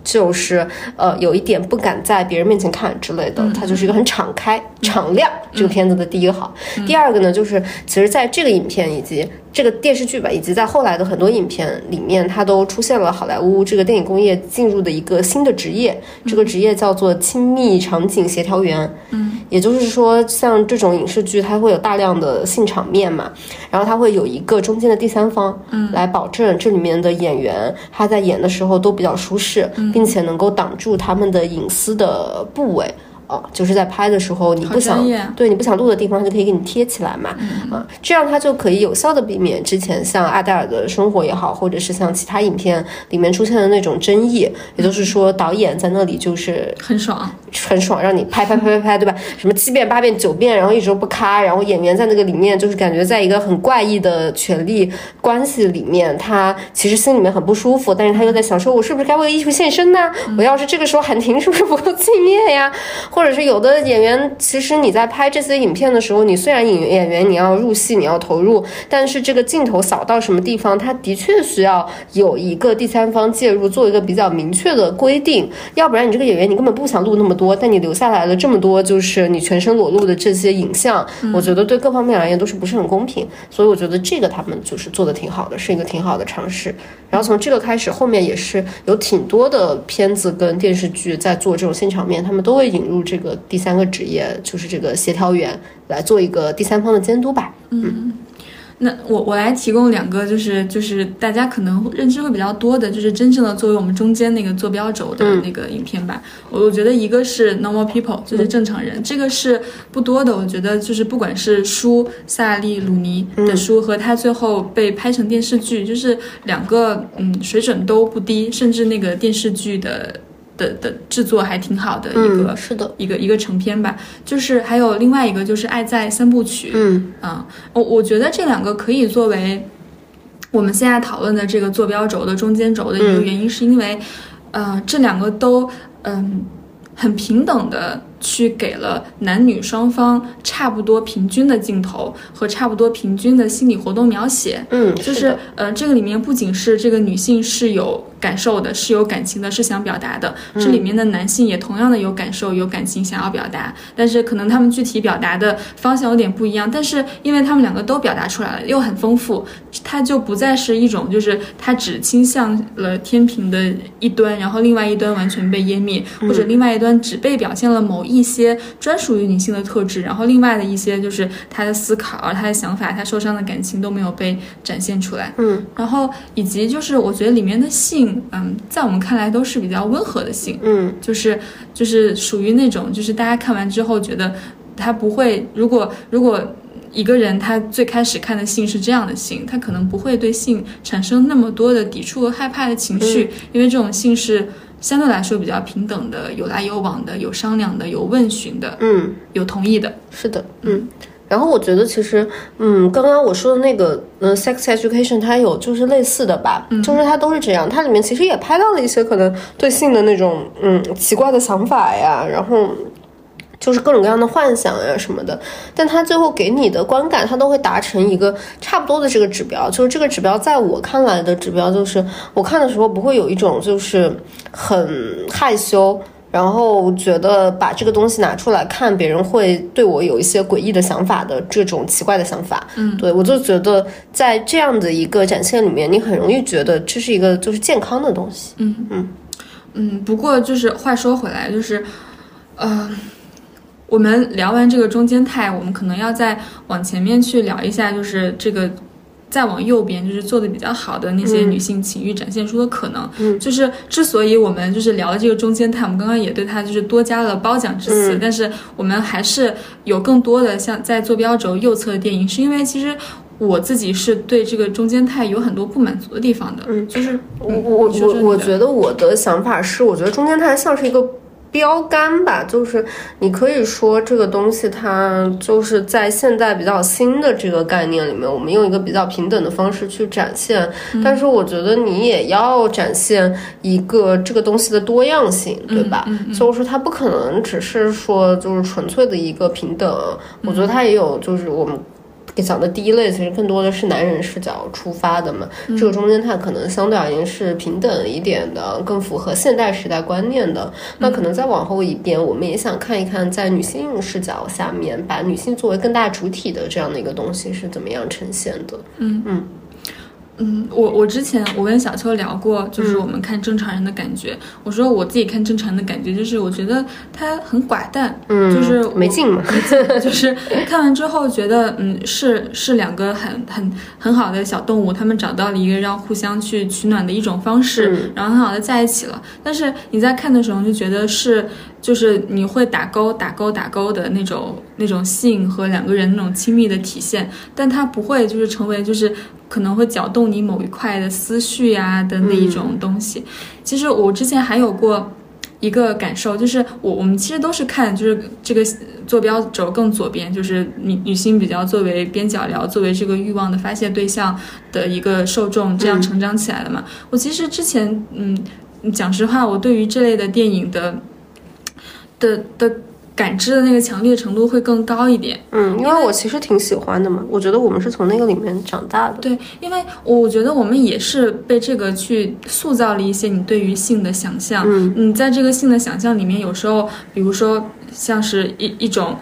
就是呃，有一点不敢在别人面前看之类的，它就是一个很敞开、敞亮这个片子的第一个好。第二个呢，就是其实在这个影片以及这个电视剧吧，以及在后来的很多影片里面，它都出现了好莱坞这个电影工业进入的一个新的职业，这个职业叫做亲密场景协调员。嗯，也就是说，像这种影视剧，它会有大量的性场面嘛，然后它会有一个中间的第三方，嗯，来保证这里面的演员他在演的时候都比较舒适。并且能够挡住他们的隐私的部位。哦，就是在拍的时候，你不想对你不想录的地方，就可以给你贴起来嘛，啊，这样它就可以有效的避免之前像阿黛尔的生活也好，或者是像其他影片里面出现的那种争议。也就是说，导演在那里就是很爽，很爽，让你拍拍拍拍拍，对吧？什么七遍八遍九遍，然后一直不咔，然后演员在那个里面就是感觉在一个很怪异的权力关系里面，他其实心里面很不舒服，但是他又在想说，我是不是该为艺术献身呢？我要是这个时候喊停，是不是不够 敬业呀？或者是有的演员，其实你在拍这些影片的时候，你虽然演演员你要入戏，你要投入，但是这个镜头扫到什么地方，它的确需要有一个第三方介入，做一个比较明确的规定，要不然你这个演员你根本不想录那么多，但你留下来了这么多，就是你全身裸露的这些影像，我觉得对各方面而言都是不是很公平，所以我觉得这个他们就是做的挺好的，是一个挺好的尝试。然后从这个开始，后面也是有挺多的片子跟电视剧在做这种现场面，他们都会引入这个。第三个职业就是这个协调员来做一个第三方的监督吧。嗯，那我我来提供两个，就是就是大家可能认知会比较多的，就是真正的作为我们中间那个坐标轴的那个影片吧。我我觉得一个是 Normal People，就是正常人，这个是不多的。我觉得就是不管是书萨利鲁尼的书和他最后被拍成电视剧，就是两个嗯水准都不低，甚至那个电视剧的。的的制作还挺好的一个是的。一个一个成片吧，就是还有另外一个就是《爱在三部曲》，嗯。啊，我我觉得这两个可以作为我们现在讨论的这个坐标轴的中间轴的一个原因，是因为呃这两个都嗯很平等的。去给了男女双方差不多平均的镜头和差不多平均的心理活动描写，嗯，就是呃，这个里面不仅是这个女性是有感受的，是有感情的，是想表达的，这里面的男性也同样的有感受、有感情，想要表达，但是可能他们具体表达的方向有点不一样，但是因为他们两个都表达出来了，又很丰富，它就不再是一种就是它只倾向了天平的一端，然后另外一端完全被湮灭，或者另外一端只被表现了某。一些专属于女性的特质，然后另外的一些就是她的思考、她的想法、她受伤的感情都没有被展现出来。嗯，然后以及就是我觉得里面的性，嗯，在我们看来都是比较温和的性。嗯，就是就是属于那种就是大家看完之后觉得他不会，如果如果一个人他最开始看的性是这样的性，他可能不会对性产生那么多的抵触和害怕的情绪，因为这种性是。相对来说比较平等的，有来有往的，有商量的，有问询的，嗯，有同意的，是的，嗯。然后我觉得其实，嗯，刚刚我说的那个，嗯，sex education，它有就是类似的吧，就是它都是这样，它里面其实也拍到了一些可能对性的那种，嗯，奇怪的想法呀，然后。就是各种各样的幻想呀什么的，但他最后给你的观感，他都会达成一个差不多的这个指标。就是这个指标，在我看来的指标，就是我看的时候不会有一种就是很害羞，然后觉得把这个东西拿出来看，别人会对我有一些诡异的想法的这种奇怪的想法。嗯，对我就觉得在这样的一个展现里面，你很容易觉得这是一个就是健康的东西。嗯嗯嗯。不过就是话说回来，就是呃。我们聊完这个中间态，我们可能要再往前面去聊一下，就是这个再往右边，就是做的比较好的那些女性情欲展现出的可能。嗯，就是之所以我们就是聊了这个中间态，我们刚刚也对它就是多加了褒奖之词，但是我们还是有更多的像在坐标轴右侧的电影，是因为其实我自己是对这个中间态有很多不满足的地方的。嗯，就是我我我我觉得我的想法是，我觉得中间态像是一个。标杆吧，就是你可以说这个东西，它就是在现在比较新的这个概念里面，我们用一个比较平等的方式去展现。但是我觉得你也要展现一个这个东西的多样性，对吧？就是它不可能只是说就是纯粹的一个平等，我觉得它也有就是我们。讲的第一类其实更多的是男人视角出发的嘛，这个中间态可能相对而言是平等一点的，更符合现代时代观念的。那可能再往后一边，我们也想看一看，在女性视角下面，把女性作为更大主体的这样的一个东西是怎么样呈现的。嗯嗯。嗯，我我之前我跟小秋聊过，就是我们看正常人的感觉。我说我自己看正常人的感觉，就是我觉得他很寡淡，嗯，就是没劲嘛，就是看完之后觉得，嗯，是是两个很很很好的小动物，他们找到了一个让互相去取暖的一种方式，然后很好的在一起了。但是你在看的时候就觉得是。就是你会打勾、打勾、打勾的那种、那种性和两个人那种亲密的体现，但它不会就是成为就是可能会搅动你某一块的思绪呀的那一种东西。其实我之前还有过一个感受，就是我我们其实都是看就是这个坐标轴更左边，就是女女性比较作为边角料，作为这个欲望的发泄对象的一个受众这样成长起来的嘛。我其实之前嗯讲实话，我对于这类的电影的。的的感知的那个强烈程度会更高一点，嗯，因为我其实挺喜欢的嘛，我觉得我们是从那个里面长大的，对，因为我觉得我们也是被这个去塑造了一些你对于性的想象，嗯，你在这个性的想象里面，有时候，比如说像是一一种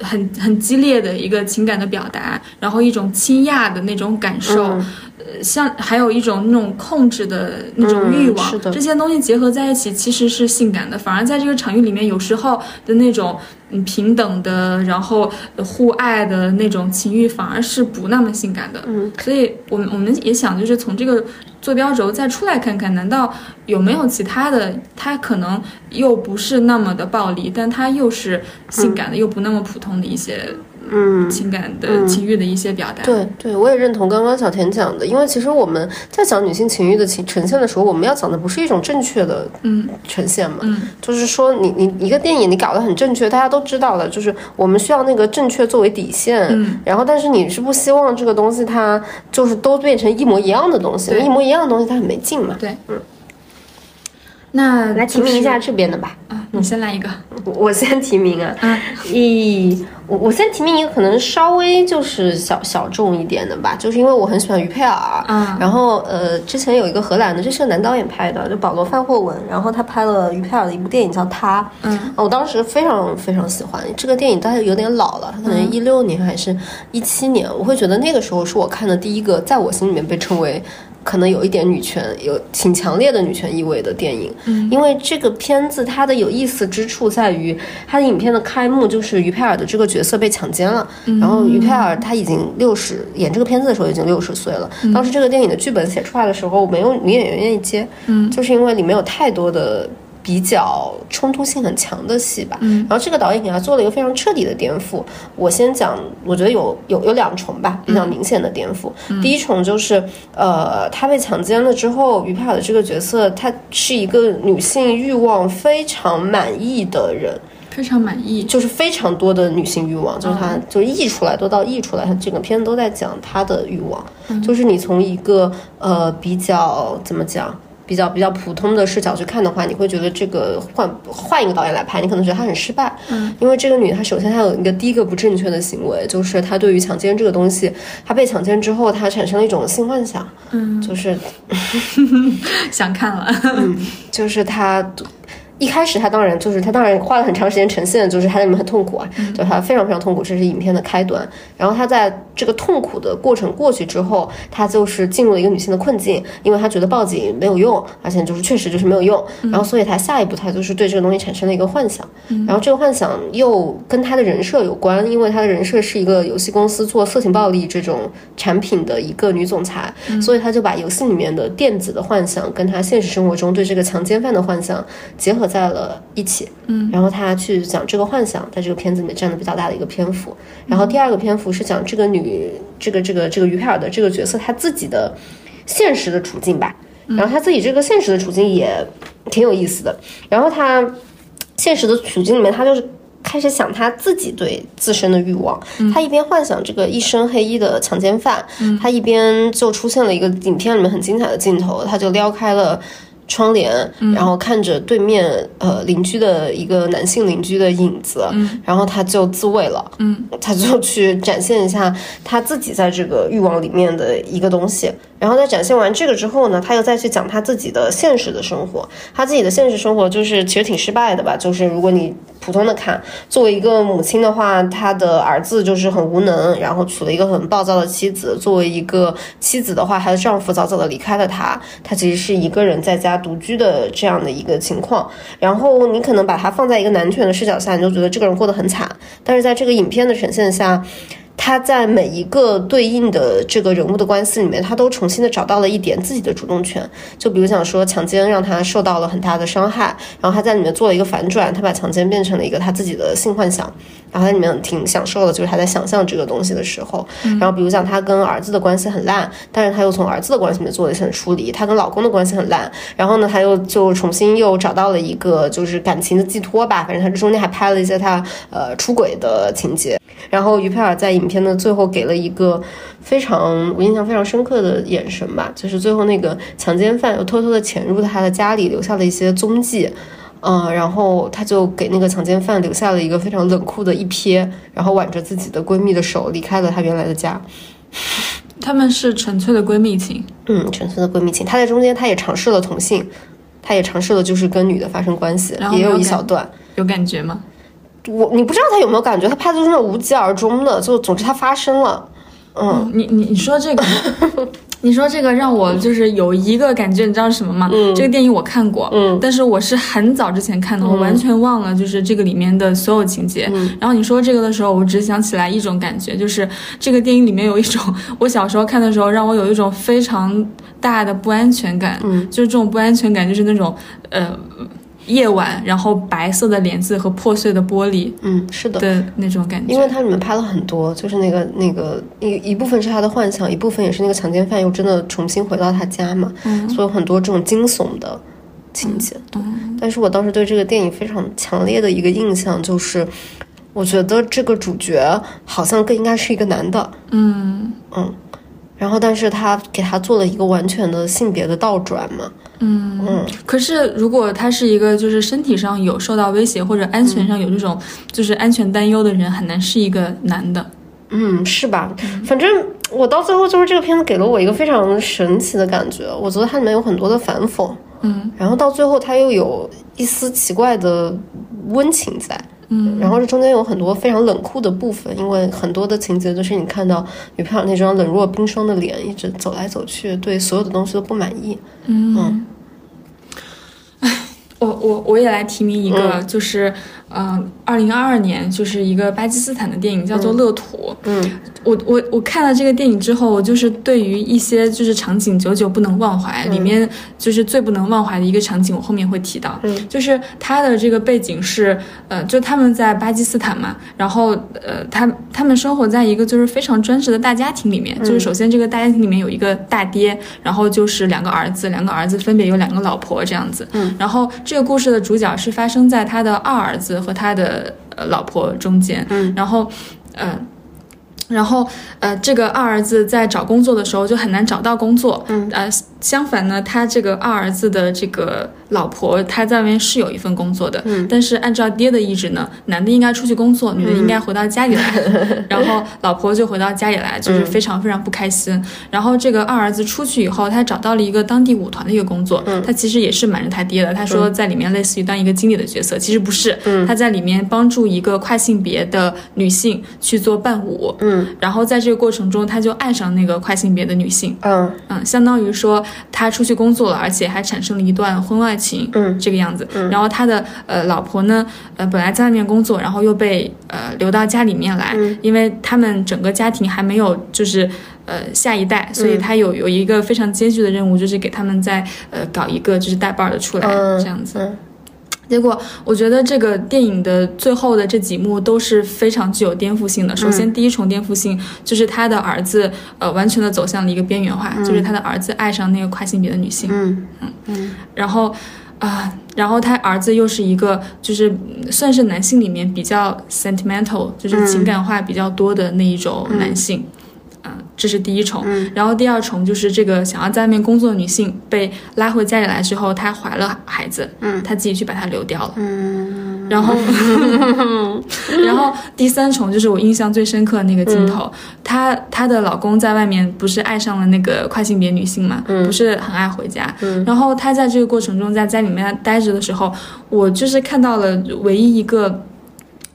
很很激烈的一个情感的表达，然后一种倾轧的那种感受。呃像还有一种那种控制的那种欲望，这些东西结合在一起，其实是性感的。反而在这个场域里面，有时候的那种嗯平等的，然后互爱的那种情欲，反而是不那么性感的。嗯，所以我们我们也想，就是从这个坐标轴再出来看看，难道有没有其他的？它可能又不是那么的暴力，但它又是性感的，又不那么普通的一些。嗯，情感的情欲的一些表达，对对，我也认同刚刚小田讲的，因为其实我们在讲女性情欲的情呈现的时候，我们要讲的不是一种正确的嗯。呈现嘛，嗯，就是说你你一个电影你搞得很正确，大家都知道了，就是我们需要那个正确作为底线，嗯，然后但是你是不希望这个东西它就是都变成一模一样的东西，一模一样的东西它很没劲嘛，对，嗯。那来提名一下这边的吧。啊，你先来一个，我先提名啊。啊，一，我我先提名一个可能稍微就是小小众一点的吧，就是因为我很喜欢于佩尔。嗯，然后呃，之前有一个荷兰的，这是个男导演拍的，就保罗范霍文，然后他拍了于佩尔的一部电影叫他。嗯，我当时非常非常喜欢这个电影，但是有点老了，它可能一六年还是一七年，我会觉得那个时候是我看的第一个，在我心里面被称为。可能有一点女权，有挺强烈的女权意味的电影，嗯，因为这个片子它的有意思之处在于，它的影片的开幕就是于佩尔的这个角色被强奸了，然后于佩尔他已经六十，演这个片子的时候已经六十岁了，当时这个电影的剧本写出来的时候，没有女演员愿意接，嗯，就是因为里面有太多的。比较冲突性很强的戏吧，嗯，然后这个导演给他做了一个非常彻底的颠覆。我先讲，我觉得有有有两重吧，比较明显的颠覆。第一重就是，呃，他被强奸了之后，于佩尔的这个角色，她是一个女性欲望非常满意的人。非常满意，就是非常多的女性欲望，就是她就是溢出来，都到溢出来，他整个片子都在讲她的欲望，就是你从一个呃比较怎么讲？比较比较普通的视角去看的话，你会觉得这个换换一个导演来拍，你可能觉得他很失败。嗯，因为这个女她首先她有一个第一个不正确的行为，就是她对于强奸这个东西，她被强奸之后，她产生了一种性幻想。嗯，就是 想看了。嗯，就是她。一开始他当然就是他当然花了很长时间呈现，就是他在里面很痛苦啊，就他非常非常痛苦，这是影片的开端。然后他在这个痛苦的过程过去之后，他就是进入了一个女性的困境，因为他觉得报警没有用，而且就是确实就是没有用。然后所以他下一步他就是对这个东西产生了一个幻想，然后这个幻想又跟他的人设有关，因为他的人设是一个游戏公司做色情暴力这种产品的一个女总裁，所以他就把游戏里面的电子的幻想跟他现实生活中对这个强奸犯的幻想结合。在了一起，嗯，然后他去讲这个幻想，在这个片子里面占的比较大的一个篇幅。然后第二个篇幅是讲这个女，这个这个这个于佩尔的这个角色，她自己的现实的处境吧。然后她自己这个现实的处境也挺有意思的。然后她现实的处境里面，她就是开始想她自己对自身的欲望。她一边幻想这个一身黑衣的强奸犯，她一边就出现了一个影片里面很精彩的镜头，她就撩开了。窗帘，然后看着对面呃邻居的一个男性邻居的影子，然后他就自慰了，嗯，他就去展现一下他自己在这个欲望里面的一个东西。然后在展现完这个之后呢，他又再去讲他自己的现实的生活。他自己的现实生活就是其实挺失败的吧。就是如果你普通的看，作为一个母亲的话，她的儿子就是很无能，然后娶了一个很暴躁的妻子。作为一个妻子的话，她的丈夫早早的离开了她，她其实是一个人在家独居的这样的一个情况。然后你可能把她放在一个男权的视角下，你就觉得这个人过得很惨。但是在这个影片的呈现下。他在每一个对应的这个人物的关系里面，他都重新的找到了一点自己的主动权。就比如讲说，强奸让他受到了很大的伤害，然后他在里面做了一个反转，他把强奸变成了一个他自己的性幻想，然后在里面挺享受的，就是他在想象这个东西的时候。然后比如讲他跟儿子的关系很烂，但是他又从儿子的关系里面做了一些处理。他跟老公的关系很烂，然后呢他又就重新又找到了一个就是感情的寄托吧。反正他这中间还拍了一些他呃出轨的情节。然后于佩尔在影片的最后给了一个非常我印象非常深刻的眼神吧，就是最后那个强奸犯又偷偷的潜入他的家里，留下了一些踪迹，嗯，然后他就给那个强奸犯留下了一个非常冷酷的一瞥，然后挽着自己的闺蜜的手离开了他原来的家。他们是纯粹的闺蜜情，嗯，纯粹的闺蜜情。他在中间他也尝试了同性，他也尝试了就是跟女的发生关系，也有一小段，有感觉吗？我你不知道他有没有感觉，他拍的就是无疾而终的，就总之他发生了。嗯，你你你说这个，你说这个让我就是有一个感觉，你知道是什么吗？嗯，这个电影我看过，嗯，但是我是很早之前看的，我完全忘了就是这个里面的所有情节。然后你说这个的时候，我只想起来一种感觉，就是这个电影里面有一种我小时候看的时候，让我有一种非常大的不安全感。嗯，就是这种不安全感，就是那种呃。夜晚，然后白色的帘子和破碎的玻璃，嗯，是的。的那种感觉。因为它里面拍了很多，就是那个那个一一部分是他的幻想，一部分也是那个强奸犯又真的重新回到他家嘛，嗯，所以很多这种惊悚的情节。嗯，但是我当时对这个电影非常强烈的一个印象就是，我觉得这个主角好像更应该是一个男的，嗯。嗯，然后但是他给他做了一个完全的性别的倒转嘛。嗯嗯，可是如果他是一个就是身体上有受到威胁或者安全上有这种就是安全担忧的人，很难是一个男的。嗯，是吧？反正我到最后就是这个片子给了我一个非常神奇的感觉，我觉得它里面有很多的反讽，嗯，然后到最后它又有一丝奇怪的温情在，嗯，然后这中间有很多非常冷酷的部分，因为很多的情节就是你看到女票那张冷若冰霜的脸，一直走来走去，对所有的东西都不满意，嗯。我我我也来提名一个，就是。嗯，二零二二年就是一个巴基斯坦的电影，叫做《乐土》。嗯，我我我看了这个电影之后，我就是对于一些就是场景久久不能忘怀，里面就是最不能忘怀的一个场景，我后面会提到。嗯，就是它的这个背景是，呃，就他们在巴基斯坦嘛，然后呃，他他们生活在一个就是非常专制的大家庭里面，就是首先这个大家庭里面有一个大爹，然后就是两个儿子，两个儿子分别有两个老婆这样子。嗯，然后这个故事的主角是发生在他的二儿子和他的呃老婆中间，嗯，然后，呃。然后，呃，这个二儿子在找工作的时候就很难找到工作。嗯，呃，相反呢，他这个二儿子的这个老婆，他在外面是有一份工作的。嗯，但是按照爹的意志呢，男的应该出去工作，女的应该回到家里来。然后老婆就回到家里来，就是非常非常不开心。然后这个二儿子出去以后，他找到了一个当地舞团的一个工作。嗯，他其实也是瞒着他爹的。他说在里面类似于当一个经理的角色，其实不是。嗯，他在里面帮助一个跨性别的女性去做伴舞。嗯，然后在这个过程中，他就爱上那个跨性别的女性。嗯嗯，相当于说他出去工作了，而且还产生了一段婚外情。嗯，这个样子。然后他的呃老婆呢，呃本来在外面工作，然后又被呃留到家里面来，因为他们整个家庭还没有就是呃下一代，所以他有有一个非常艰巨的任务，就是给他们在呃搞一个就是带伴儿的出来，这样子。嗯结果，我觉得这个电影的最后的这几幕都是非常具有颠覆性的。首先，第一重颠覆性就是他的儿子，呃，完全的走向了一个边缘化，就是他的儿子爱上那个跨性别的女性。嗯嗯嗯。然后，啊、然后他儿子又是一个，就是嗯算是男性里面比较 sentimental，就是情感化比较多的那一种男性。啊、这是第一重。然后第二重就是这个想要在外面工作的女性被拉回家里来之后，她怀了孩子，嗯她自己去把她流掉了。嗯然后，然后第三重就是我印象最深刻的那个镜头，她她的老公在外面不是爱上了那个跨性别女性嘛，不是很爱回家。然后她在这个过程中在家里面待着的时候，我就是看到了唯一一个。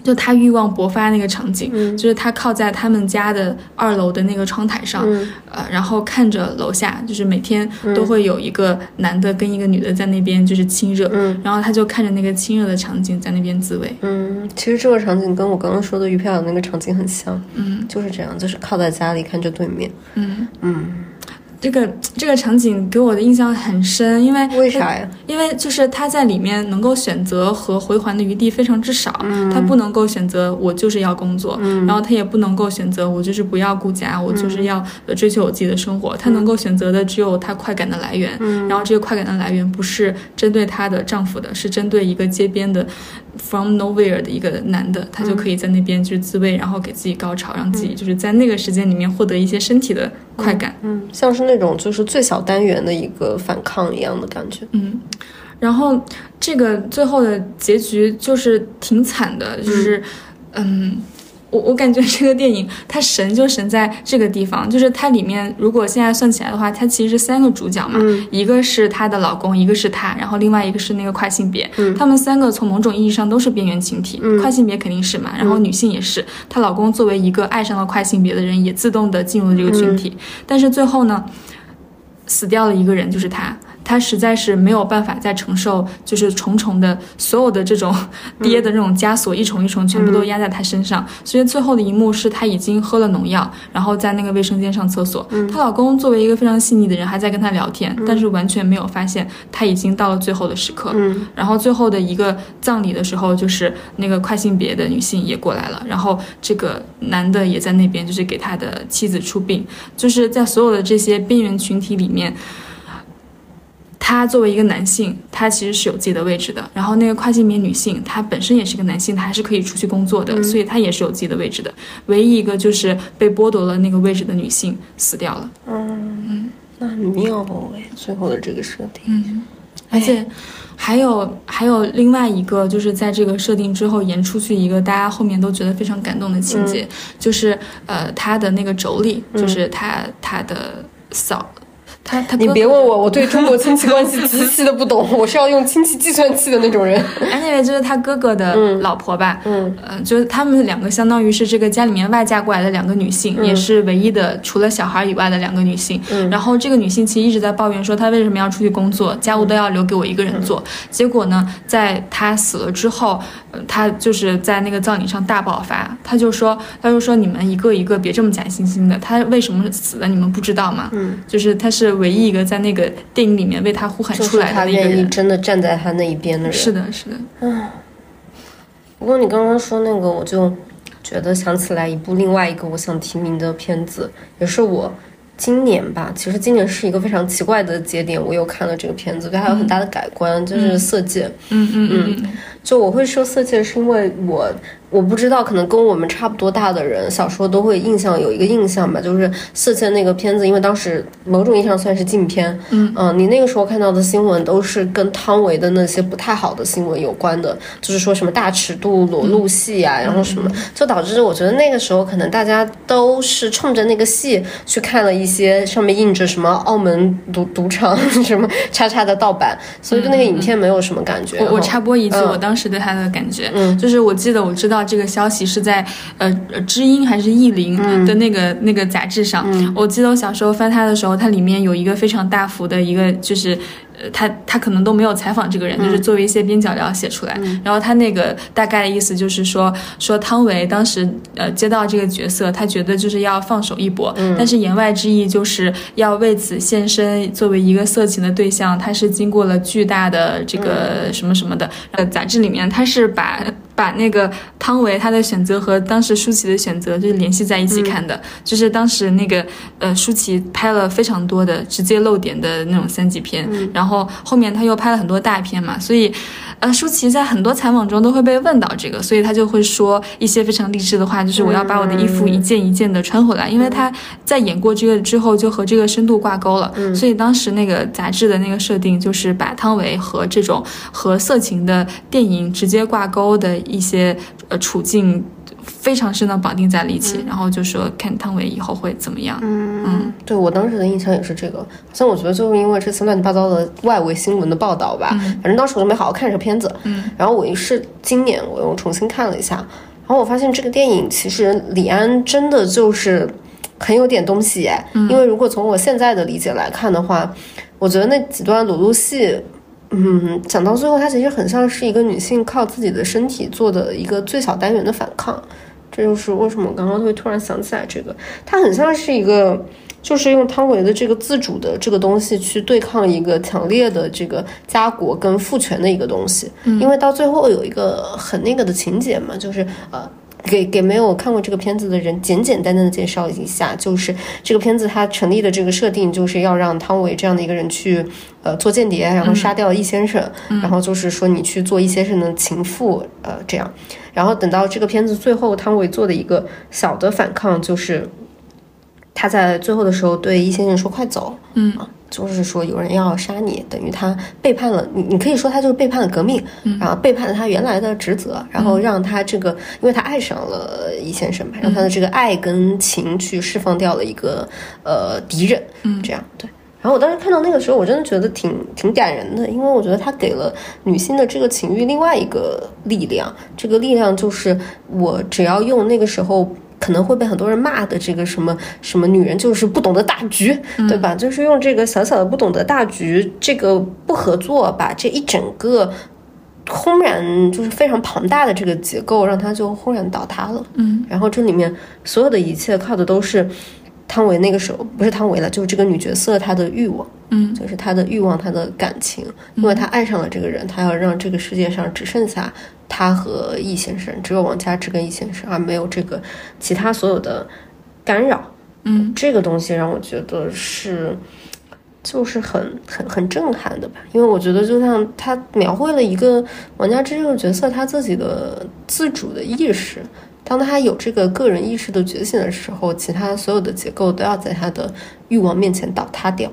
就他欲望勃发那个场景，就是他靠在他们家的二楼的那个窗台上，呃，然后看着楼下，就是每天都会有一个男的跟一个女的在那边就是亲热，嗯。然后他就看着那个亲热的场景在那边自慰，嗯，其实这个场景跟我刚刚说的于飘的那个场景很像，嗯。就是这样，就是靠在家里看着对面。嗯，嗯，这个这个场景给我的印象很深，因为为啥呀？因为就是他在里面能够选择和回环的余地非常之少，他不能够选择我就是要工作，然后他也不能够选择我就是不要顾家，我就是要呃追求我自己的生活，他能够选择的只有他快感的来源，然后这个快感的来源不是针对她的丈夫的，是针对一个街边的 from nowhere 的一个男的，他就可以在那边就是自慰，然后给自己高潮，让自己就是在那个时间里面获得一些身体的快感。嗯，像是那种就是最小单元的一个反抗一样的感觉。嗯，然后这个最后的结局就是挺惨的，就是，嗯。我我感觉这个电影它神就神在这个地方，就是它里面如果现在算起来的话，它其实是三个主角嘛，一个是她的老公，一个是她，然后另外一个是那个跨性别，他们三个从某种意义上都是边缘群体，跨性别肯定是嘛，然后女性也是，她老公作为一个爱上了跨性别的人，也自动的进入了这个群体，但是最后呢，死掉了一个人，就是他。他实在是没有办法再承受，就是重重的所有的这种爹的这种枷锁，一重一重全部都压在他身上。所以最后的一幕是他已经喝了农药，然后在那个卫生间上厕所。她老公作为一个非常细腻的人，还在跟她聊天，但是完全没有发现他已经到了最后的时刻。嗯然后最后的一个葬礼的时候，就是那个跨性别的女性也过来了，然后这个男的也在那边，就是给他的妻子出殡，就是在所有的这些边缘群体里面。他作为一个男性，他其实是有自己的位置的。然后那个跨性别女性，她本身也是个男性，她还是可以出去工作的，所以她也是有自己的位置的。唯一一个就是被剥夺了那个位置的女性死掉了。嗯，那很妙哎，最后的这个设定。嗯，而且还有还有另外一个，就是在这个设定之后延出去一个大家后面都觉得非常感动的情节，就是呃他的那个妯娌，就是他他的嫂。他他你别问我，我对中国亲戚关系极其的不懂，我是要用亲戚计算器的那种人。anyway 就是他哥哥的老婆吧，嗯呃，就是他们两个相当于是这个家里面外嫁过来的两个女性，也是唯一的除了小孩以外的两个女性。嗯然后这个女性其实一直在抱怨说，她为什么要出去工作，家务都要留给我一个人做。结果呢，在她死了之后，呃她就是在那个葬礼上大爆发，她就说，她就说你们一个一个别这么假惺惺的，她为什么死的你们不知道吗？嗯，就是她是唯一一个在那个电影里面为他呼喊出来他愿意的一个人。真的站在他那一边的人。是的，是的，嗯不过你刚刚说那个，我就觉得想起来一部另外一个我想提名的片子，也是我今年吧，其实今年是一个非常奇怪的节点，我又看了这个片子，对它有很大的改观，就是《色戒》。嗯嗯嗯，就我会说《色戒》，是因为我。我不知道，可能跟我们差不多大的人，小时候都会印象有一个印象吧，就是《色戒》那个片子，因为当时某种意义上算是禁片。嗯嗯，你那个时候看到的新闻都是跟汤唯的那些不太好的新闻有关的，就是说什么大尺度裸露戏啊，然后什么，就导致我觉得那个时候可能大家都是冲着那个戏去看了一些上面印着什么澳门赌赌场什么叉叉的盗版，所以对那个影片没有什么感觉。我我插播一句，我当时对他的感觉，嗯，就是我记得我知道。这个消息是在呃知音还是意林的那个那个杂志上，我记得我小时候翻它的时候，它里面有一个非常大幅的一个就是。呃，他他可能都没有采访这个人，就是作为一些边角料写出来。然后他那个大概的意思就是说，说汤唯当时呃接到这个角色，他觉得就是要放手一搏，但是言外之意就是要为此献身，作为一个色情的对象，他是经过了巨大的这个什么什么的。呃，杂志里面他是把把那个汤唯她的选择和当时舒淇的选择就是联系在一起看的，就是当时那个呃舒淇拍了非常多的直接露点的那种三级片，然后。然后后面他又拍了很多大片嘛，所以，呃，舒淇在很多采访中都会被问到这个，所以他就会说一些非常励志的话，就是我要把我的衣服一件一件的穿回来，因为他在演过这个之后就和这个深度挂钩了，所以当时那个杂志的那个设定就是把汤唯和这种和色情的电影直接挂钩的一些呃处境。非常深的绑定在了一起，然后就说看汤唯以后会怎么样。嗯嗯，对我当时的印象也是这个。好像我觉得就是因为这次乱七八糟的外围新闻的报道吧，反正当时我就没好好看这个片子。嗯，然后我于是今年我又重新看了一下，然后我发现这个电影其实李安真的就是很有点东西哎。因为如果从我现在的理解来看的话，我觉得那几段裸露戏。嗯，讲到最后，它其实很像是一个女性靠自己的身体做的一个最小单元的反抗。这就是为什么我刚刚会突然想起来这个，它很像是一个，就是用汤唯的这个自主的这个东西去对抗一个强烈的这个家国跟父权的一个东西。因为到最后有一个很那个的情节嘛，就是呃。给给没有看过这个片子的人简简单单的介绍一下，就是这个片子它成立的这个设定，就是要让汤唯这样的一个人去，呃，做间谍，然后杀掉易先生，然后就是说你去做易先生的情妇，呃，这样，然后等到这个片子最后，汤唯做的一个小的反抗，就是他在最后的时候对易先生说：“快走。”嗯。就是说有人要杀你，等于他背叛了你。你可以说他就是背叛了革命，然后背叛了他原来的职责，然后让他这个，因为他爱上了易先生嘛，让他的这个爱跟情去释放掉了一个呃敌人，嗯，这样对。然后我当时看到那个时候，我真的觉得挺挺感人的，因为我觉得他给了女性的这个情欲另外一个力量，这个力量就是我只要用那个时候。可能会被很多人骂的这个什么什么女人就是不懂得大局，对吧？就是用这个小小的不懂得大局，这个不合作，把这一整个轰然就是非常庞大的这个结构，让它就轰然倒塌了。嗯，然后这里面所有的一切靠的都是汤唯那个时候不是汤唯了，就是这个女角色她的欲望，嗯，就是她的欲望，她的感情，因为她爱上了这个人，她要让这个世界上只剩下。他和易先生只有王佳芝跟易先生，而没有这个其他所有的干扰。嗯，这个东西让我觉得是，就是很很很震撼的吧。因为我觉得，就像他描绘了一个王佳芝这个角色，他自己的自主的意识。当他有这个个人意识的觉醒的时候，其他所有的结构都要在他的欲望面前倒塌掉。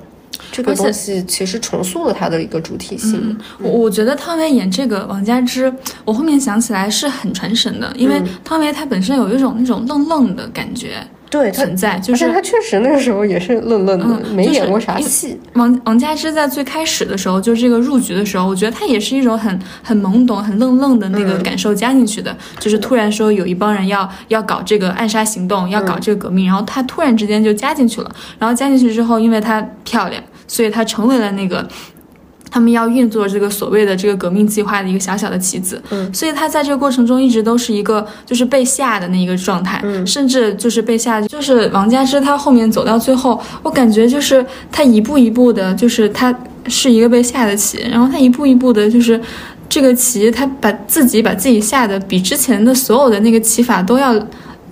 这个东西其实重塑了他的一个主体性。我我觉得汤唯演这个王佳芝，我后面想起来是很传神的，因为汤唯她本身有一种那种愣愣的感觉，对存在，就是他确实那个时候也是愣愣的，没演过啥戏。王王佳芝在最开始的时候，就这个入局的时候，我觉得她也是一种很很懵懂、很愣愣的那个感受加进去的，就是突然说有一帮人要要搞这个暗杀行动，要搞这个革命，然后她突然之间就加进去了，然后加进去之后，因为她漂亮。所以她成为了那个他们要运作这个所谓的这个革命计划的一个小小的棋子。嗯，所以他在这个过程中一直都是一个就是被吓的那一个状态，嗯，甚至就是被吓，就是王佳芝她后面走到最后，我感觉就是她一步一步的，就是她是一个被吓的棋，然后她一步一步的，就是这个棋，她把自己把自己吓的比之前的所有的那个棋法都要。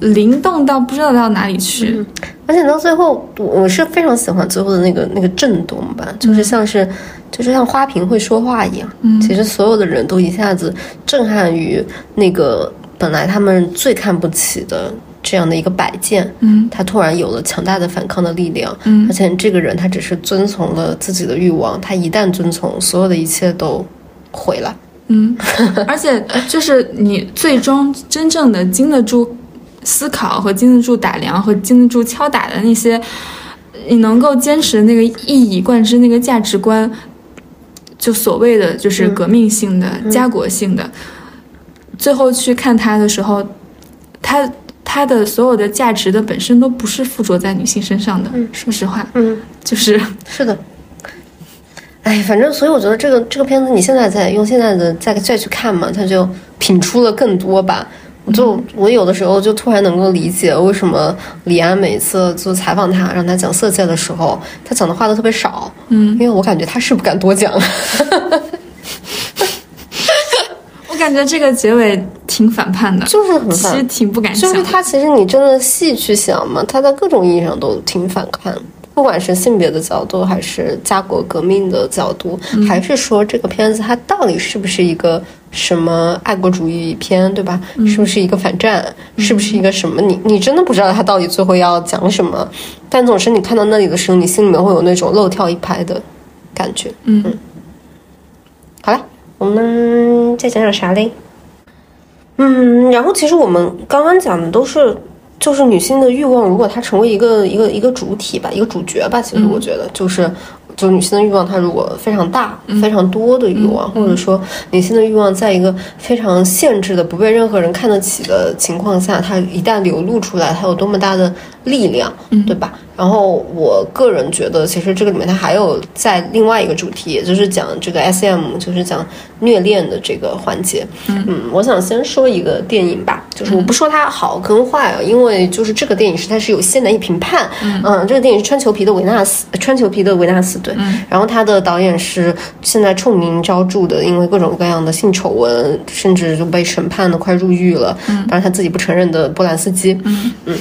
灵动到不知道到哪里去。而且到最后，我是非常喜欢最后的那个那个震动吧，就是像是，就是像花瓶会说话一样。嗯，其实所有的人都一下子震撼于那个本来他们最看不起的这样的一个摆件。嗯，他突然有了强大的反抗的力量。嗯，而且这个人他只是遵从了自己的欲望，他一旦遵从，所有的一切都毁了。嗯，而且就是你最终真正的经得住。思考和经得住打量和经得住敲打的那些，你能够坚持那个一以贯之那个价值观，就所谓的就是革命性的、家国性的，最后去看他的时候，他他的所有的价值的本身都不是附着在女性身上的。说实话，嗯，就是 是的。哎，反正所以我觉得这个这个片子，你现在在用现在的再再去看嘛，它就品出了更多吧。就我有的时候就突然能够理解为什么李安每次就采访他，让他讲色戒的时候，他讲的话都特别少。嗯，因为我感觉他是不敢多讲。我感觉这个结尾挺反叛的，就是很其实挺不敢想。就是他其实你真的细去想嘛，他在各种意义上都挺反叛。不管是性别的角度，还是家国革命的角度，还是说这个片子它到底是不是一个什么爱国主义片，对吧？是不是一个反战？是不是一个什么？你你真的不知道它到底最后要讲什么。但总是你看到那里的时候，你心里面会有那种漏跳一拍的感觉。嗯，好了，我们再讲讲啥嘞？嗯，然后其实我们刚刚讲的都是。就是女性的欲望，如果她成为一个一个一个主体吧，一个主角吧，其实我觉得就是。就是女性的欲望，它如果非常大、非常多的欲望，或者说女性的欲望，在一个非常限制的、不被任何人看得起的情况下，它一旦流露出来，它有多么大的力量，对吧？然后我个人觉得，其实这个里面它还有在另外一个主题，也就是讲这个 S.M，就是讲虐恋的这个环节。嗯，我想先说一个电影吧，就是我不说它好跟坏啊，因为就是这个电影是它是有现难以评判。嗯，这个电影是穿裘皮的维纳斯，穿裘皮的维纳斯对。嗯，然后他的导演是现在臭名昭著的，因为各种各样的性丑闻，甚至就被审判的快入狱了。嗯，当然他自己不承认的波兰斯基。嗯嗯，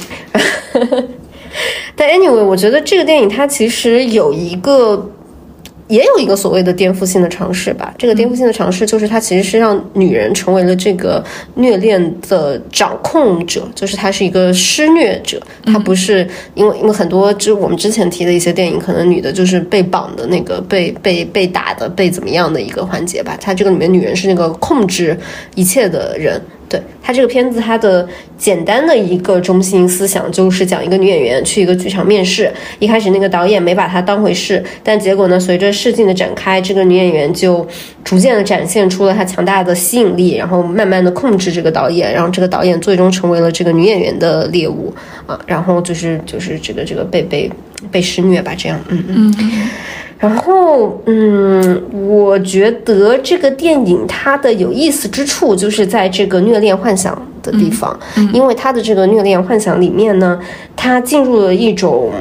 但 anyway，我觉得这个电影它其实有一个。也有一个所谓的颠覆性的尝试吧。这个颠覆性的尝试就是，它其实是让女人成为了这个虐恋的掌控者，就是她是一个施虐者。她不是因为因为很多就我们之前提的一些电影，可能女的就是被绑的那个、被被被打的、被怎么样的一个环节吧。它这个里面女人是那个控制一切的人。对他这个片子，它的简单的一个中心思想就是讲一个女演员去一个剧场面试，一开始那个导演没把她当回事，但结果呢，随着试镜的展开，这个女演员就逐渐的展现出了她强大的吸引力，然后慢慢的控制这个导演，然后这个导演最终成为了这个女演员的猎物啊，然后就是就是这个这个被被被施虐吧，这样，嗯嗯。然后，嗯，我觉得这个电影它的有意思之处就是在这个虐恋幻想的地方，因为它的这个虐恋幻想里面呢，它进入了一种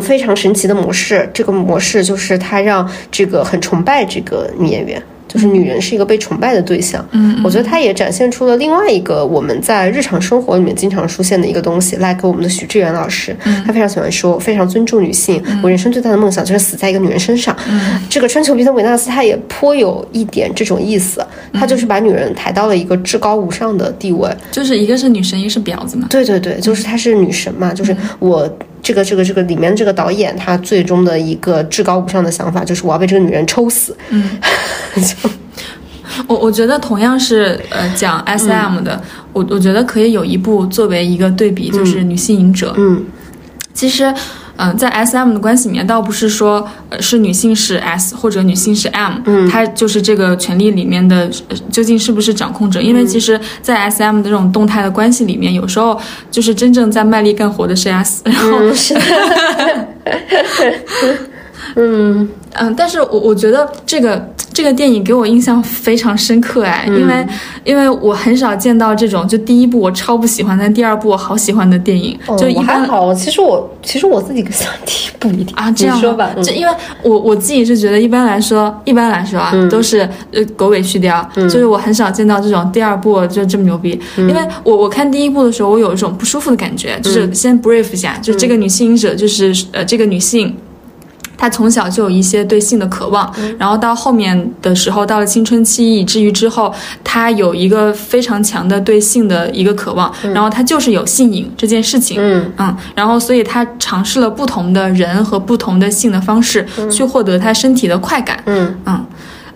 非常神奇的模式，这个模式就是它让这个很崇拜这个女演员。就是女人是一个被崇拜的对象，嗯，我觉得她也展现出了另外一个我们在日常生活里面经常出现的一个东西，like 我们的许志远老师，他非常喜欢说，非常尊重女性，我人生最大的梦想就是死在一个女人身上。这个春秋皮特维纳斯，他也颇有一点这种意思，他就是把女人抬到了一个至高无上的地位，就是一个是女神，一个是婊子嘛。对对对，就是她是女神嘛，就是我。这个这个这个里面这个导演他最终的一个至高无上的想法就是我要被这个女人抽死。嗯，我我觉得同样是呃讲 S M 的，我我觉得可以有一部作为一个对比，就是《女性影者》。嗯，其实。嗯，在 S M 的关系里面，倒不是说呃是女性是 S 或者女性是 M，嗯，它就是这个权利里面的究竟是不是掌控者？因为其实，在 S M 的这种动态的关系里面，有时候就是真正在卖力干活的是 S，然后 是，嗯，嗯，但是我我觉得这个这个电影给我印象非常深刻哎，因为因为我很少见到这种就第一部我超不喜欢，但第二部我好喜欢的电影，就一般好。其实我其实我自己喜欢第一部一点啊，这样说吧，就因为我我自己是觉得一般来说一般来说啊都是呃狗尾续貂，就是我很少见到这种第二部就这么牛逼，因为我我看第一部的时候我有一种不舒服的感觉，就是先 brief 一下，就这个女性者就是呃这个女性。她从小就有一些对性的渴望，然后到后面的时候，到了青春期，以至于之后，他有一个非常强的对性的一个渴望，然后他就是有性瘾这件事情，嗯。嗯，然后所以他尝试了不同的人和不同的性的方式，去获得他身体的快感，嗯。嗯。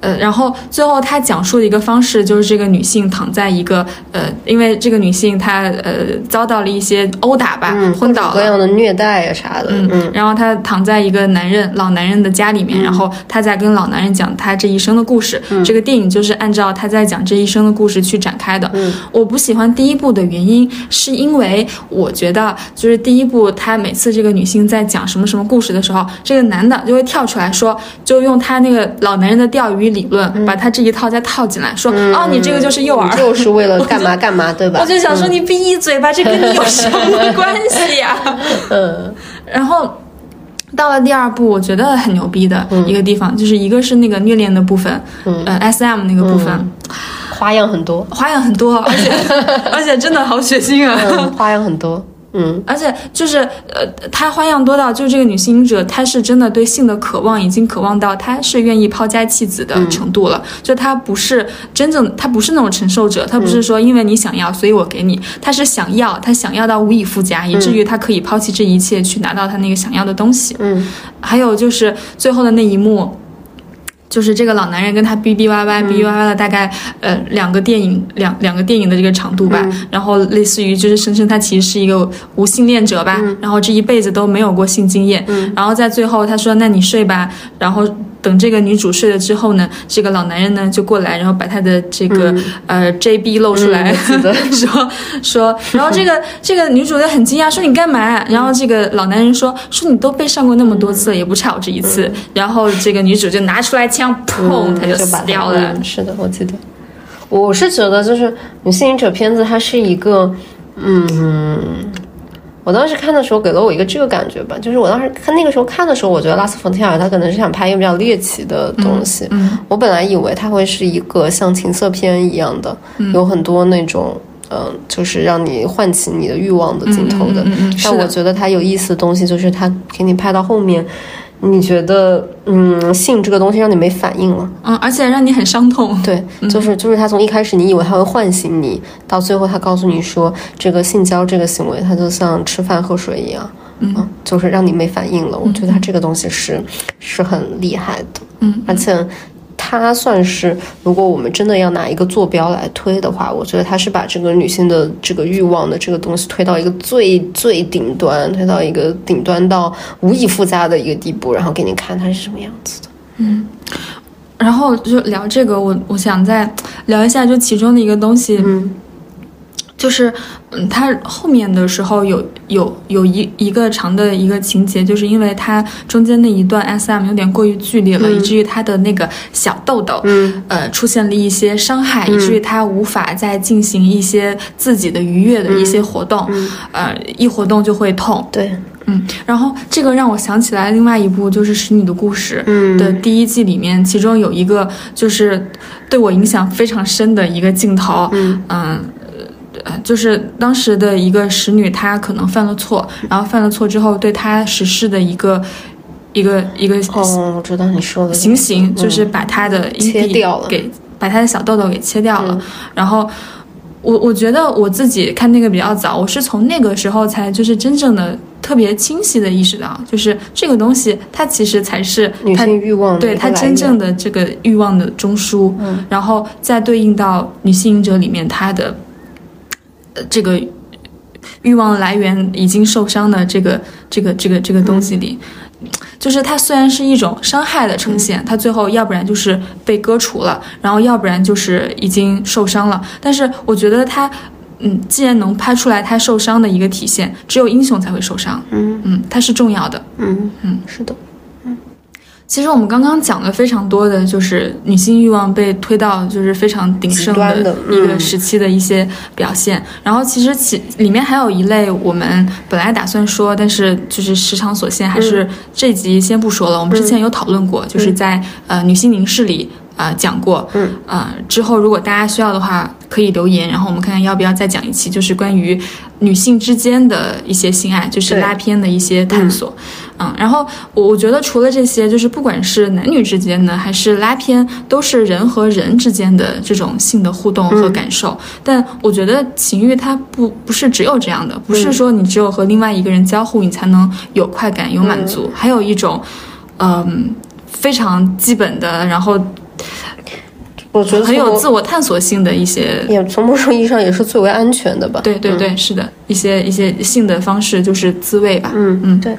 呃，然后最后他讲述的一个方式就是这个女性躺在一个呃，因为这个女性她呃遭到了一些殴打吧，昏倒了，各样的虐待呀啥的，嗯嗯，然后她躺在一个男人老男人的家里面，然后她在跟老男人讲她这一生的故事。这个电影就是按照她在讲这一生的故事去展开的。嗯，我不喜欢第一部的原因是因为我觉得就是第一部他每次这个女性在讲什么什么故事的时候，这个男的就会跳出来说，就用他那个老男人的钓鱼。理论把他这一套再套进来，说啊，你这个就是诱饵，就是为了 干嘛干嘛，对吧？我就想说你闭嘴吧，这跟你有什么关系呀？嗯，然后到了第二部，我觉得很牛逼的一个地方，就是一个是那个虐恋的部分，呃，S M 那个部分，花样很多，花样很多，而且 而且真的好血腥啊，花样很多。嗯，而且就是呃，她花样多到，就是这个女性者，她是真的对性的渴望已经渴望到，她是愿意抛家弃子的程度了。就她不是真正，她不是那种承受者，她不是说因为你想要，所以我给你，她是想要，她想要到无以复加，以至于她可以抛弃这一切去拿到她那个想要的东西。嗯，还有就是最后的那一幕。就是这个老男人跟他逼逼歪歪、逼逼歪歪了大概呃两个电影两两个电影的这个长度吧，然后类似于就是声称他其实是一个无性恋者吧，然后这一辈子都没有过性经验，然后在最后他说那你睡吧，然后等这个女主睡了之后呢，这个老男人呢就过来，然后把他的这个呃 JB 露出来，说说，然后这个 这个女主就很惊讶，说你干嘛？然后这个老男人说说你都被上过那么多次，也不差我这一次，然后这个女主就拿出来。枪砰，他就死掉了。是的，我记得。我是觉得，就是女性瘾者片子，它是一个，嗯，我当时看的时候给了我一个这个感觉吧，就是我当时看那个时候看的时候，我觉得拉斯冯提尔他可能是想拍一个比较猎奇的东西。嗯，我本来以为他会是一个像情色片一样的，有很多那种，嗯，就是让你唤起你的欲望的镜头的。嗯嗯。但我觉得他有意思的东西就是他给你拍到后面。你觉得，嗯，性这个东西让你没反应了，嗯，而且让你很伤痛。对，就是就是他从一开始你以为他会唤醒你，到最后他告诉你说，这个性交这个行为，它就像吃饭喝水一样，嗯，就是让你没反应了。我觉得他这个东西是是很厉害的，嗯，而且。它算是，如果我们真的要拿一个坐标来推的话，我觉得它是把这个女性的这个欲望的这个东西推到一个最最顶端，推到一个顶端到无以复加的一个地步，然后给你看它是什么样子的。嗯，然后就聊这个，我我想再聊一下，就其中的一个东西。嗯。就是，嗯，他后面的时候有有有一一个长的一个情节，就是因为他中间那一段 S M 有点过于剧烈了，以至于他的那个小豆豆，嗯，呃，出现了一些伤害，以至于他无法再进行一些自己的愉悦的一些活动，呃，一活动就会痛。对，嗯，然后这个让我想起来另外一部就是《使女的故事》的第一季里面，其中有一个就是对我影响非常深的一个镜头，嗯。就是当时的一个使女，她可能犯了错，然后犯了错之后，对她实施的一个一个一个哦，我知道你说的行刑，就是把她的切掉了，给把她的小豆豆给切掉了。然后我我觉得我自己看那个比较早，我是从那个时候才就是真正的特别清晰的意识到，就是这个东西它其实才是女性欲望对它真正的这个欲望的中枢，然后再对应到女性者里面它的。这个欲望来源已经受伤的这个这个这个这个东西里，就是它虽然是一种伤害的呈现，它最后要不然就是被割除了，然后要不然就是已经受伤了。但是我觉得它，嗯，既然能拍出来它受伤的一个体现，只有英雄才会受伤。嗯嗯，它是重要的。嗯嗯，是的。其实我们刚刚讲的非常多的就是女性欲望被推到就是非常鼎盛的一个时期的一些表现，然后其实其里面还有一类我们本来打算说，但是就是时长所限，还是这集先不说了。我们之前有讨论过，就是在呃女性凝视里。啊，讲过，嗯，啊，之后如果大家需要的话，可以留言，然后我们看看要不要再讲一期，就是关于女性之间的一些性爱，就是拉片的一些探索，嗯，然后我我觉得除了这些，就是不管是男女之间的，还是拉片，都是人和人之间的这种性的互动和感受。但我觉得情欲它不不是只有这样的，不是说你只有和另外一个人交互，你才能有快感有满足，还有一种，嗯，非常基本的，然后。我觉得很有自我探索性的一些，也从某种意义上也是最为安全的吧。对对对，是的，一些一些性的方式就是自慰吧。嗯嗯，对，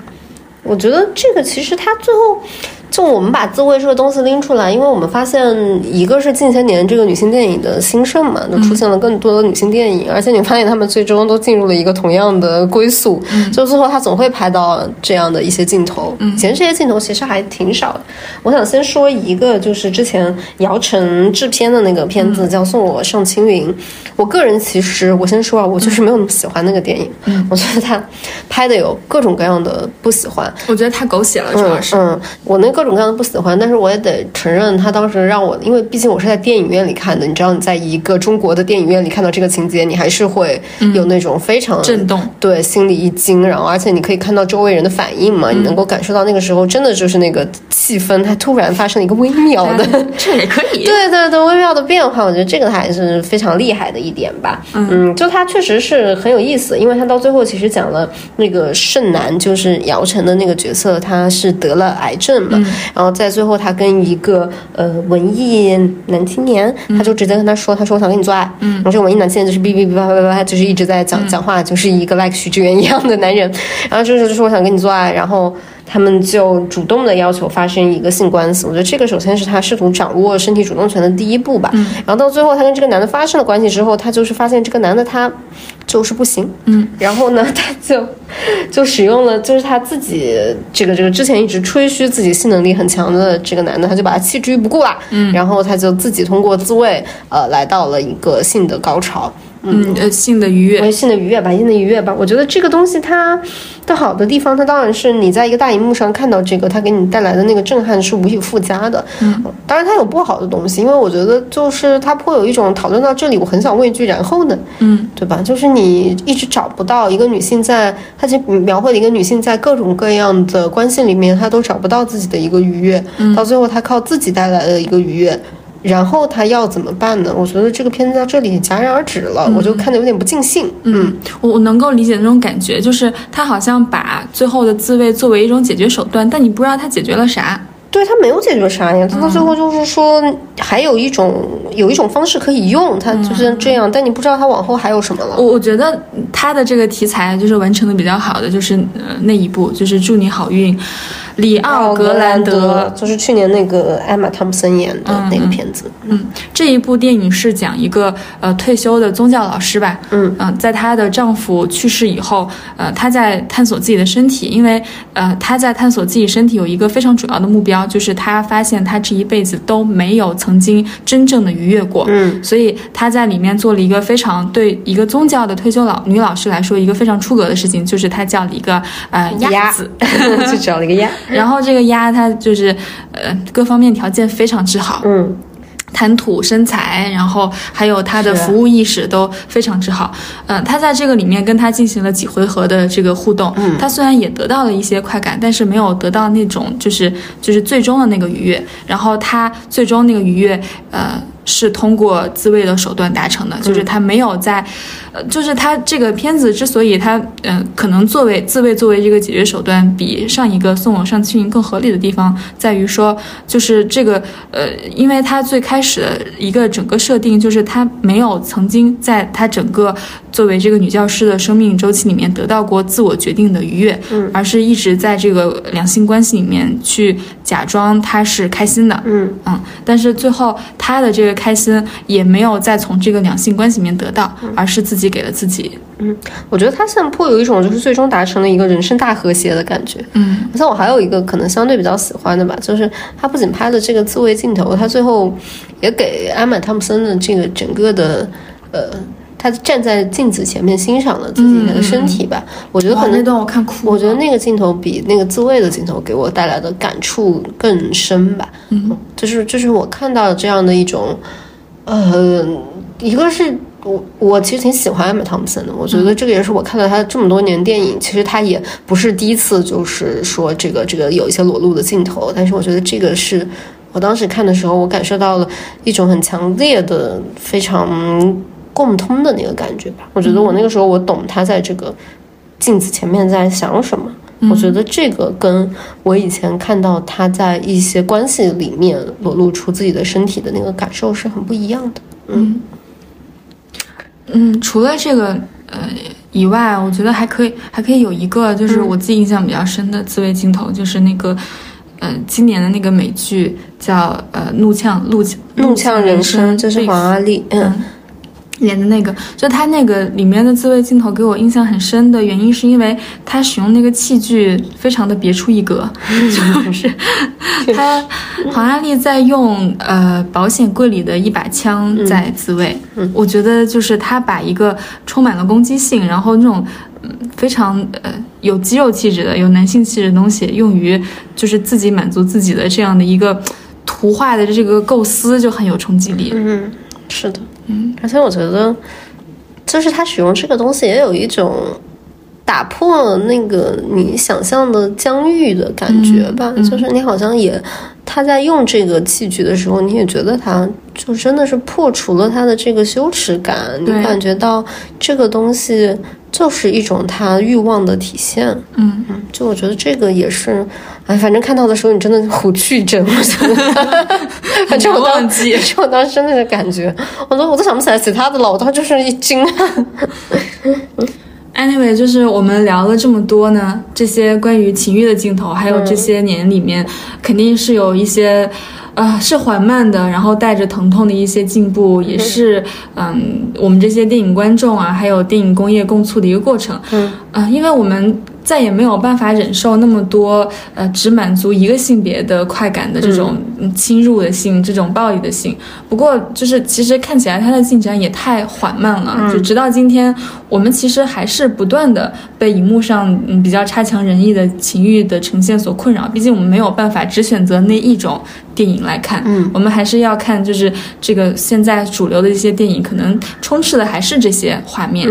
我觉得这个其实它最后。就我们把自慰这个东西拎出来，因为我们发现，一个是近些年这个女性电影的兴盛嘛，就出现了更多的女性电影，而且你发现她们最终都进入了一个同样的归宿，就最后她总会拍到这样的一些镜头。以前这些镜头其实还挺少的。我想先说一个，就是之前姚晨制片的那个片子叫《送我上青云》，我个人其实我先说啊，我就是没有那么喜欢那个电影，我觉得他拍的有各种各样的不喜欢，我觉得太狗血了，主要是，嗯，我那个。各种各样的不喜欢，但是我也得承认，他当时让我，因为毕竟我是在电影院里看的，你知道，你在一个中国的电影院里看到这个情节，你还是会有那种非常震动，对，心里一惊，然后而且你可以看到周围人的反应嘛，你能够感受到那个时候真的就是那个气氛，它突然发生了一个微妙的，这也可以，对对对，微妙的变化，我觉得这个还是非常厉害的一点吧。嗯，就它确实是很有意思，因为它到最后其实讲了那个盛男，就是姚晨的那个角色，他是得了癌症嘛。然后在最后，他跟一个呃文艺男青年，他就直接跟他说：“他说我想跟你做爱。”嗯，然后这个文艺男青年就是哔哔哔叭叭叭，就是一直在讲讲话，就是一个 like 徐志远一样的男人。然后就是就说我想跟你做爱，然后。他们就主动的要求发生一个性关系，我觉得这个首先是他试图掌握身体主动权的第一步吧。嗯。然后到最后，他跟这个男的发生了关系之后，他就是发现这个男的他就是不行。嗯。然后呢，他就就使用了，就是他自己这个这个之前一直吹嘘自己性能力很强的这个男的，他就把他弃之于不顾了。嗯。然后他就自己通过自慰，呃，来到了一个性的高潮。嗯，呃，性的愉悦，性的愉悦吧，性的愉悦吧。我觉得这个东西它的好的地方，它当然是你在一个大荧幕上看到这个，它给你带来的那个震撼是无以复加的。嗯，当然它有不好的东西，因为我觉得就是它颇有一种讨论到这里，我很想问一句，然后呢？嗯，对吧？就是你一直找不到一个女性在，她其实描绘了一个女性在各种各样的关系里面，她都找不到自己的一个愉悦，到最后她靠自己带来的一个愉悦。然后他要怎么办呢？我觉得这个片子到这里戛然而止了，我就看的有点不尽兴。嗯，我能够理解那种感觉，就是他好像把最后的自慰作为一种解决手段，但你不知道他解决了啥。对他没有解决啥呀，他到最后就是说还有一种有一种方式可以用，他就是这样，但你不知道他往后还有什么了。我我觉得他的这个题材就是完成的比较好的，就是呃那一步就是祝你好运。里奥格兰德就是去年那个艾玛汤姆森演的那个片子。嗯，这一部电影是讲一个呃退休的宗教老师吧。嗯嗯，在她的丈夫去世以后，呃，她在探索自己的身体，因为呃她在探索自己身体有一个非常主要的目标，就是她发现她这一辈子都没有曾经真正的愉悦过。嗯，所以她在里面做了一个非常对一个宗教的退休老女老师来说一个非常出格的事情，就是她叫了一个呃鸭子，去找 了一个鸭。然后这个鸭它就是，呃，各方面条件非常之好，嗯，谈吐、身材，然后还有他的服务意识都非常之好，嗯，他在这个里面跟他进行了几回合的这个互动，嗯，他虽然也得到了一些快感，但是没有得到那种就是就是最终的那个愉悦，然后他最终那个愉悦，呃。是通过自慰的手段达成的，就是他没有在，呃，就是他这个片子之所以他，嗯，可能作为自卫作为这个解决手段，比上一个送我上青云更合理的地方在于说，就是这个，呃，因为他最开始的一个整个设定就是他没有曾经在他整个作为这个女教师的生命周期里面得到过自我决定的愉悦，嗯，而是一直在这个两性关系里面去假装他是开心的，嗯嗯，但是最后他的这个。开心也没有再从这个两性关系里面得到，而是自己己给了自己。嗯，我觉得他现在颇有一种就是最终达成了一个人生大和谐的感觉。嗯，像我还有一个可能相对比较喜欢的吧，就是他不仅拍了这个自慰镜头，他最后也给艾玛汤姆森的这个整个的呃。他站在镜子前面欣赏了自己的身体吧，我觉得可能那段我看哭。我觉得那个镜头比那个自慰的镜头给我带来的感触更深吧。嗯，就是就是我看到这样的一种，呃，一个是我我其实挺喜欢艾玛汤姆森的，我觉得这个也是我看到他这么多年电影，其实他也不是第一次就是说这个这个有一些裸露的镜头，但是我觉得这个是我当时看的时候，我感受到了一种很强烈的非常。共通的那个感觉吧，我觉得我那个时候我懂他在这个镜子前面在想什么。我觉得这个跟我以前看到他在一些关系里面裸露出自己的身体的那个感受是很不一样的。嗯嗯，除了这个呃以外，我觉得还可以还可以有一个就是我自己印象比较深的自慰镜头，就是那个呃今年的那个美剧叫呃怒呛怒怒呛人生，就是黄阿丽嗯。演的那个，就他那个里面的自慰镜头给我印象很深的原因，是因为他使用那个器具非常的别出一格，就是 他 黄阿丽在用呃保险柜里的一把枪在自慰，我觉得就是他把一个充满了攻击性，然后那种非常呃有肌肉气质的、有男性气质的东西，用于就是自己满足自己的这样的一个图画的这个构思，就很有冲击力。嗯，是的。嗯，而且我觉得，就是他使用这个东西也有一种打破那个你想象的疆域的感觉吧。就是你好像也他在用这个器具的时候，你也觉得他就真的是破除了他的这个羞耻感，你感觉到这个东西就是一种他欲望的体现。嗯嗯，就我觉得这个也是。哎，反正看到的时候，你真的虎躯一震，我觉得。反正我当时，是我当时真的是感觉，我都我都想不起来其他的了，我当时就是一惊。Anyway，就是我们聊了这么多呢，这些关于情欲的镜头，还有这些年里面，肯定是有一些，呃，是缓慢的，然后带着疼痛的一些进步，也是，嗯，我们这些电影观众啊，还有电影工业共促的一个过程。嗯，啊，因为我们。再也没有办法忍受那么多呃只满足一个性别的快感的这种侵入的性，这种暴力的性。不过就是其实看起来它的进展也太缓慢了，就直到今天，我们其实还是不断的被荧幕上嗯比较差强人意的情欲的呈现所困扰。毕竟我们没有办法只选择那一种电影来看，嗯，我们还是要看就是这个现在主流的一些电影，可能充斥的还是这些画面。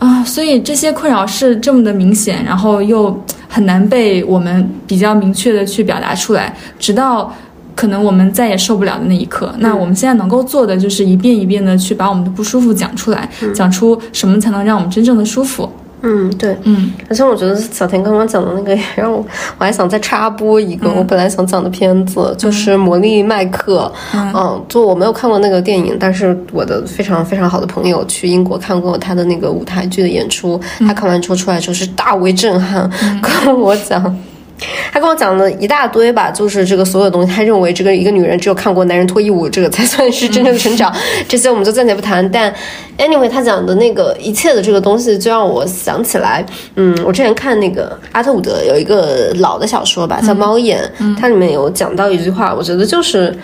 啊，所以这些困扰是这么的明显，然后又很难被我们比较明确的去表达出来，直到可能我们再也受不了的那一刻。那我们现在能够做的就是一遍一遍的去把我们的不舒服讲出来，讲出什么才能让我们真正的舒服。嗯，对，嗯，而且我觉得小田刚刚讲的那个，让我我还想再插播一个我本来想讲的片子，就是《魔力麦克》。嗯，就我没有看过那个电影，但是我的非常非常好的朋友去英国看过他的那个舞台剧的演出，他看完之后出来就是大为震撼，跟我讲。他跟我讲了一大堆吧，就是这个所有东西，他认为这个一个女人只有看过男人脱衣舞，这个才算是真正的成长。这些我们就暂且不谈。但 anyway，他讲的那个一切的这个东西，就让我想起来，嗯，我之前看那个阿特伍德有一个老的小说吧，叫《猫眼》，它里面有讲到一句话，我觉得就是。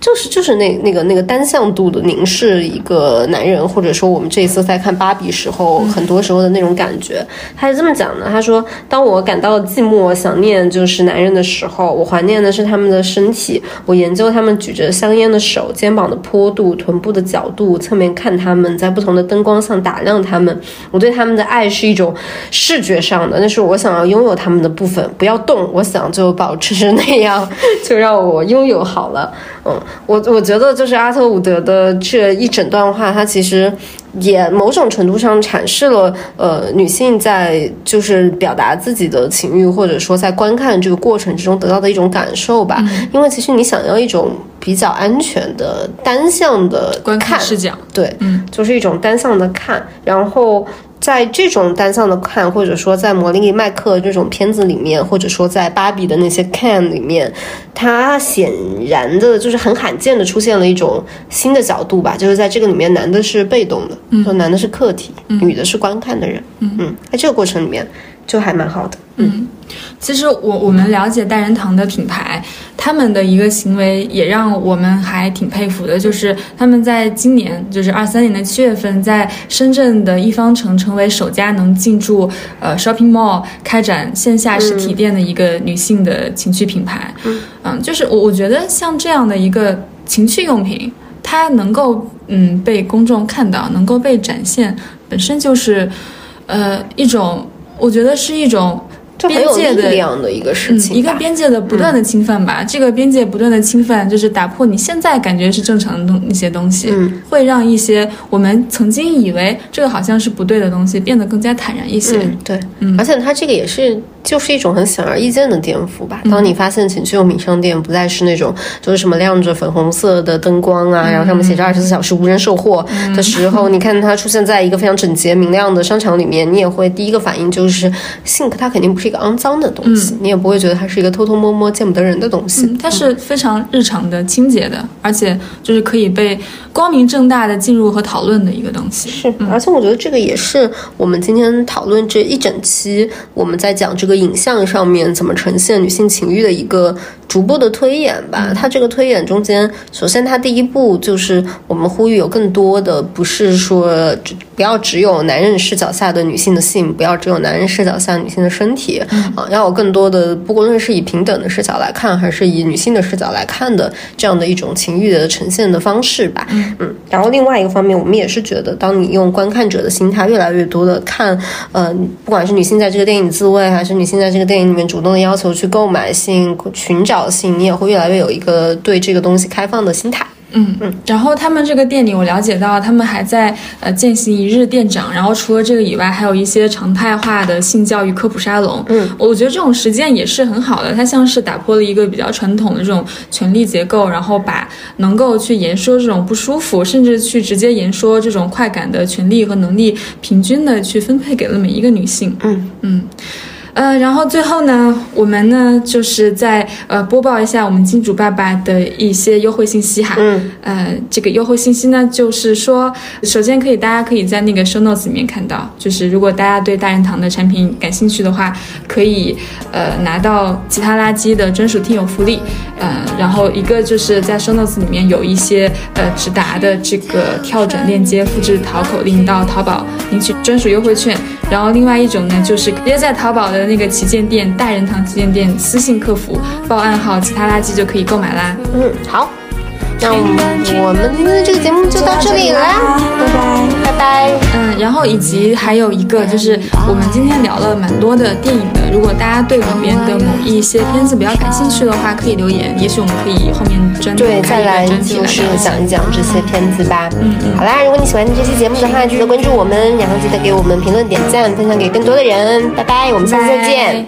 就是就是那那个那个单向度的凝视一个男人，或者说我们这一次在看芭比时候，很多时候的那种感觉，他是这么讲的。他说：“当我感到寂寞、想念就是男人的时候，我怀念的是他们的身体。我研究他们举着香烟的手、肩膀的坡度、臀部的角度，侧面看他们，在不同的灯光下打量他们。我对他们的爱是一种视觉上的，那是我想要拥有他们的部分。不要动，我想就保持那样，就让我拥有好了。”嗯。我我觉得就是阿特伍德的这一整段话，它其实也某种程度上阐释了呃女性在就是表达自己的情欲，或者说在观看这个过程之中得到的一种感受吧。因为其实你想要一种比较安全的单向的观看视角，对，嗯，就是一种单向的看，然后。在这种单向的看，或者说在魔力麦克这种片子里面，或者说在芭比的那些 can 里面，它显然的就是很罕见的出现了一种新的角度吧，就是在这个里面，男的是被动的，嗯，男的是客体，女的是观看的人，嗯。嗯，在这个过程里面就还蛮好的，嗯。其实我我们了解大人堂的品牌，他们的一个行为也让我们还挺佩服的，就是他们在今年，就是二三年的七月份，在深圳的一方城成为首家能进驻呃 shopping mall 开展线下实体店的一个女性的情趣品牌。嗯，就是我我觉得像这样的一个情趣用品，它能够嗯被公众看到，能够被展现，本身就是呃一种，我觉得是一种。边界的这样的一个事情，一个边界的不断的侵犯吧。这个边界不断的侵犯，就是打破你现在感觉是正常的东一些东西，会让一些我们曾经以为这个好像是不对的东西变得更加坦然一些。对，而且它这个也是。就是一种很显而易见的颠覆吧。当你发现情趣用品商店不再是那种就是什么亮着粉红色的灯光啊，然后上面写着二十四小时无人售货的时候，你看它出现在一个非常整洁明亮的商场里面，你也会第一个反应就是，think 它肯定不是一个肮脏的东西，你也不会觉得它是一个偷偷摸摸见不得人的东西。它是非常日常的、清洁的，而且就是可以被光明正大的进入和讨论的一个东西。是，而且我觉得这个也是我们今天讨论这一整期我们在讲这个。影像上面怎么呈现女性情欲的一个逐步的推演吧。它这个推演中间，首先它第一步就是我们呼吁有更多的，不是说不要只有男人视角下的女性的性，不要只有男人视角下女性的身体啊，要有更多的，不论是以平等的视角来看，还是以女性的视角来看的这样的一种情欲的呈现的方式吧。嗯，然后另外一个方面，我们也是觉得，当你用观看者的心态越来越多的看，嗯，不管是女性在这个电影自慰，还是女性在这个电影里面主动的要求去购买性、寻找性，你也会越来越有一个对这个东西开放的心态。嗯嗯，然后他们这个店里，我了解到他们还在呃践行一日店长，然后除了这个以外，还有一些常态化的性教育科普沙龙。嗯，我觉得这种实践也是很好的，它像是打破了一个比较传统的这种权力结构，然后把能够去言说这种不舒服，甚至去直接言说这种快感的权利和能力，平均的去分配给了每一个女性。嗯嗯。呃，然后最后呢，我们呢就是在呃播报一下我们金主爸爸的一些优惠信息哈。嗯。呃，这个优惠信息呢，就是说，首先可以大家可以在那个 show notes 里面看到，就是如果大家对大人堂的产品感兴趣的话，可以呃拿到其他垃圾的专属听友福利。呃，然后一个就是在 show notes 里面有一些呃直达的这个跳转链接，复制淘口令到淘宝领取专属优惠券。然后另外一种呢，就是直接在淘宝那个旗舰店大人堂旗舰店私信客服报暗号其他垃圾就可以购买啦。嗯，好，那我们今天的这个节目就到这里啦，拜拜拜拜。嗯，然后以及还有一个就是我们今天聊了蛮多的电影的，如果大家对里面的某一些片子比较感兴趣的话，可以留言，也许我们可以后面专对再来就是讲一讲这些片子吧。嗯嗯，好啦，如果你喜欢这期节目的话，记得关注我们，然后记得给我们评论点赞，分享给更多的人。拜拜，我们下次再见。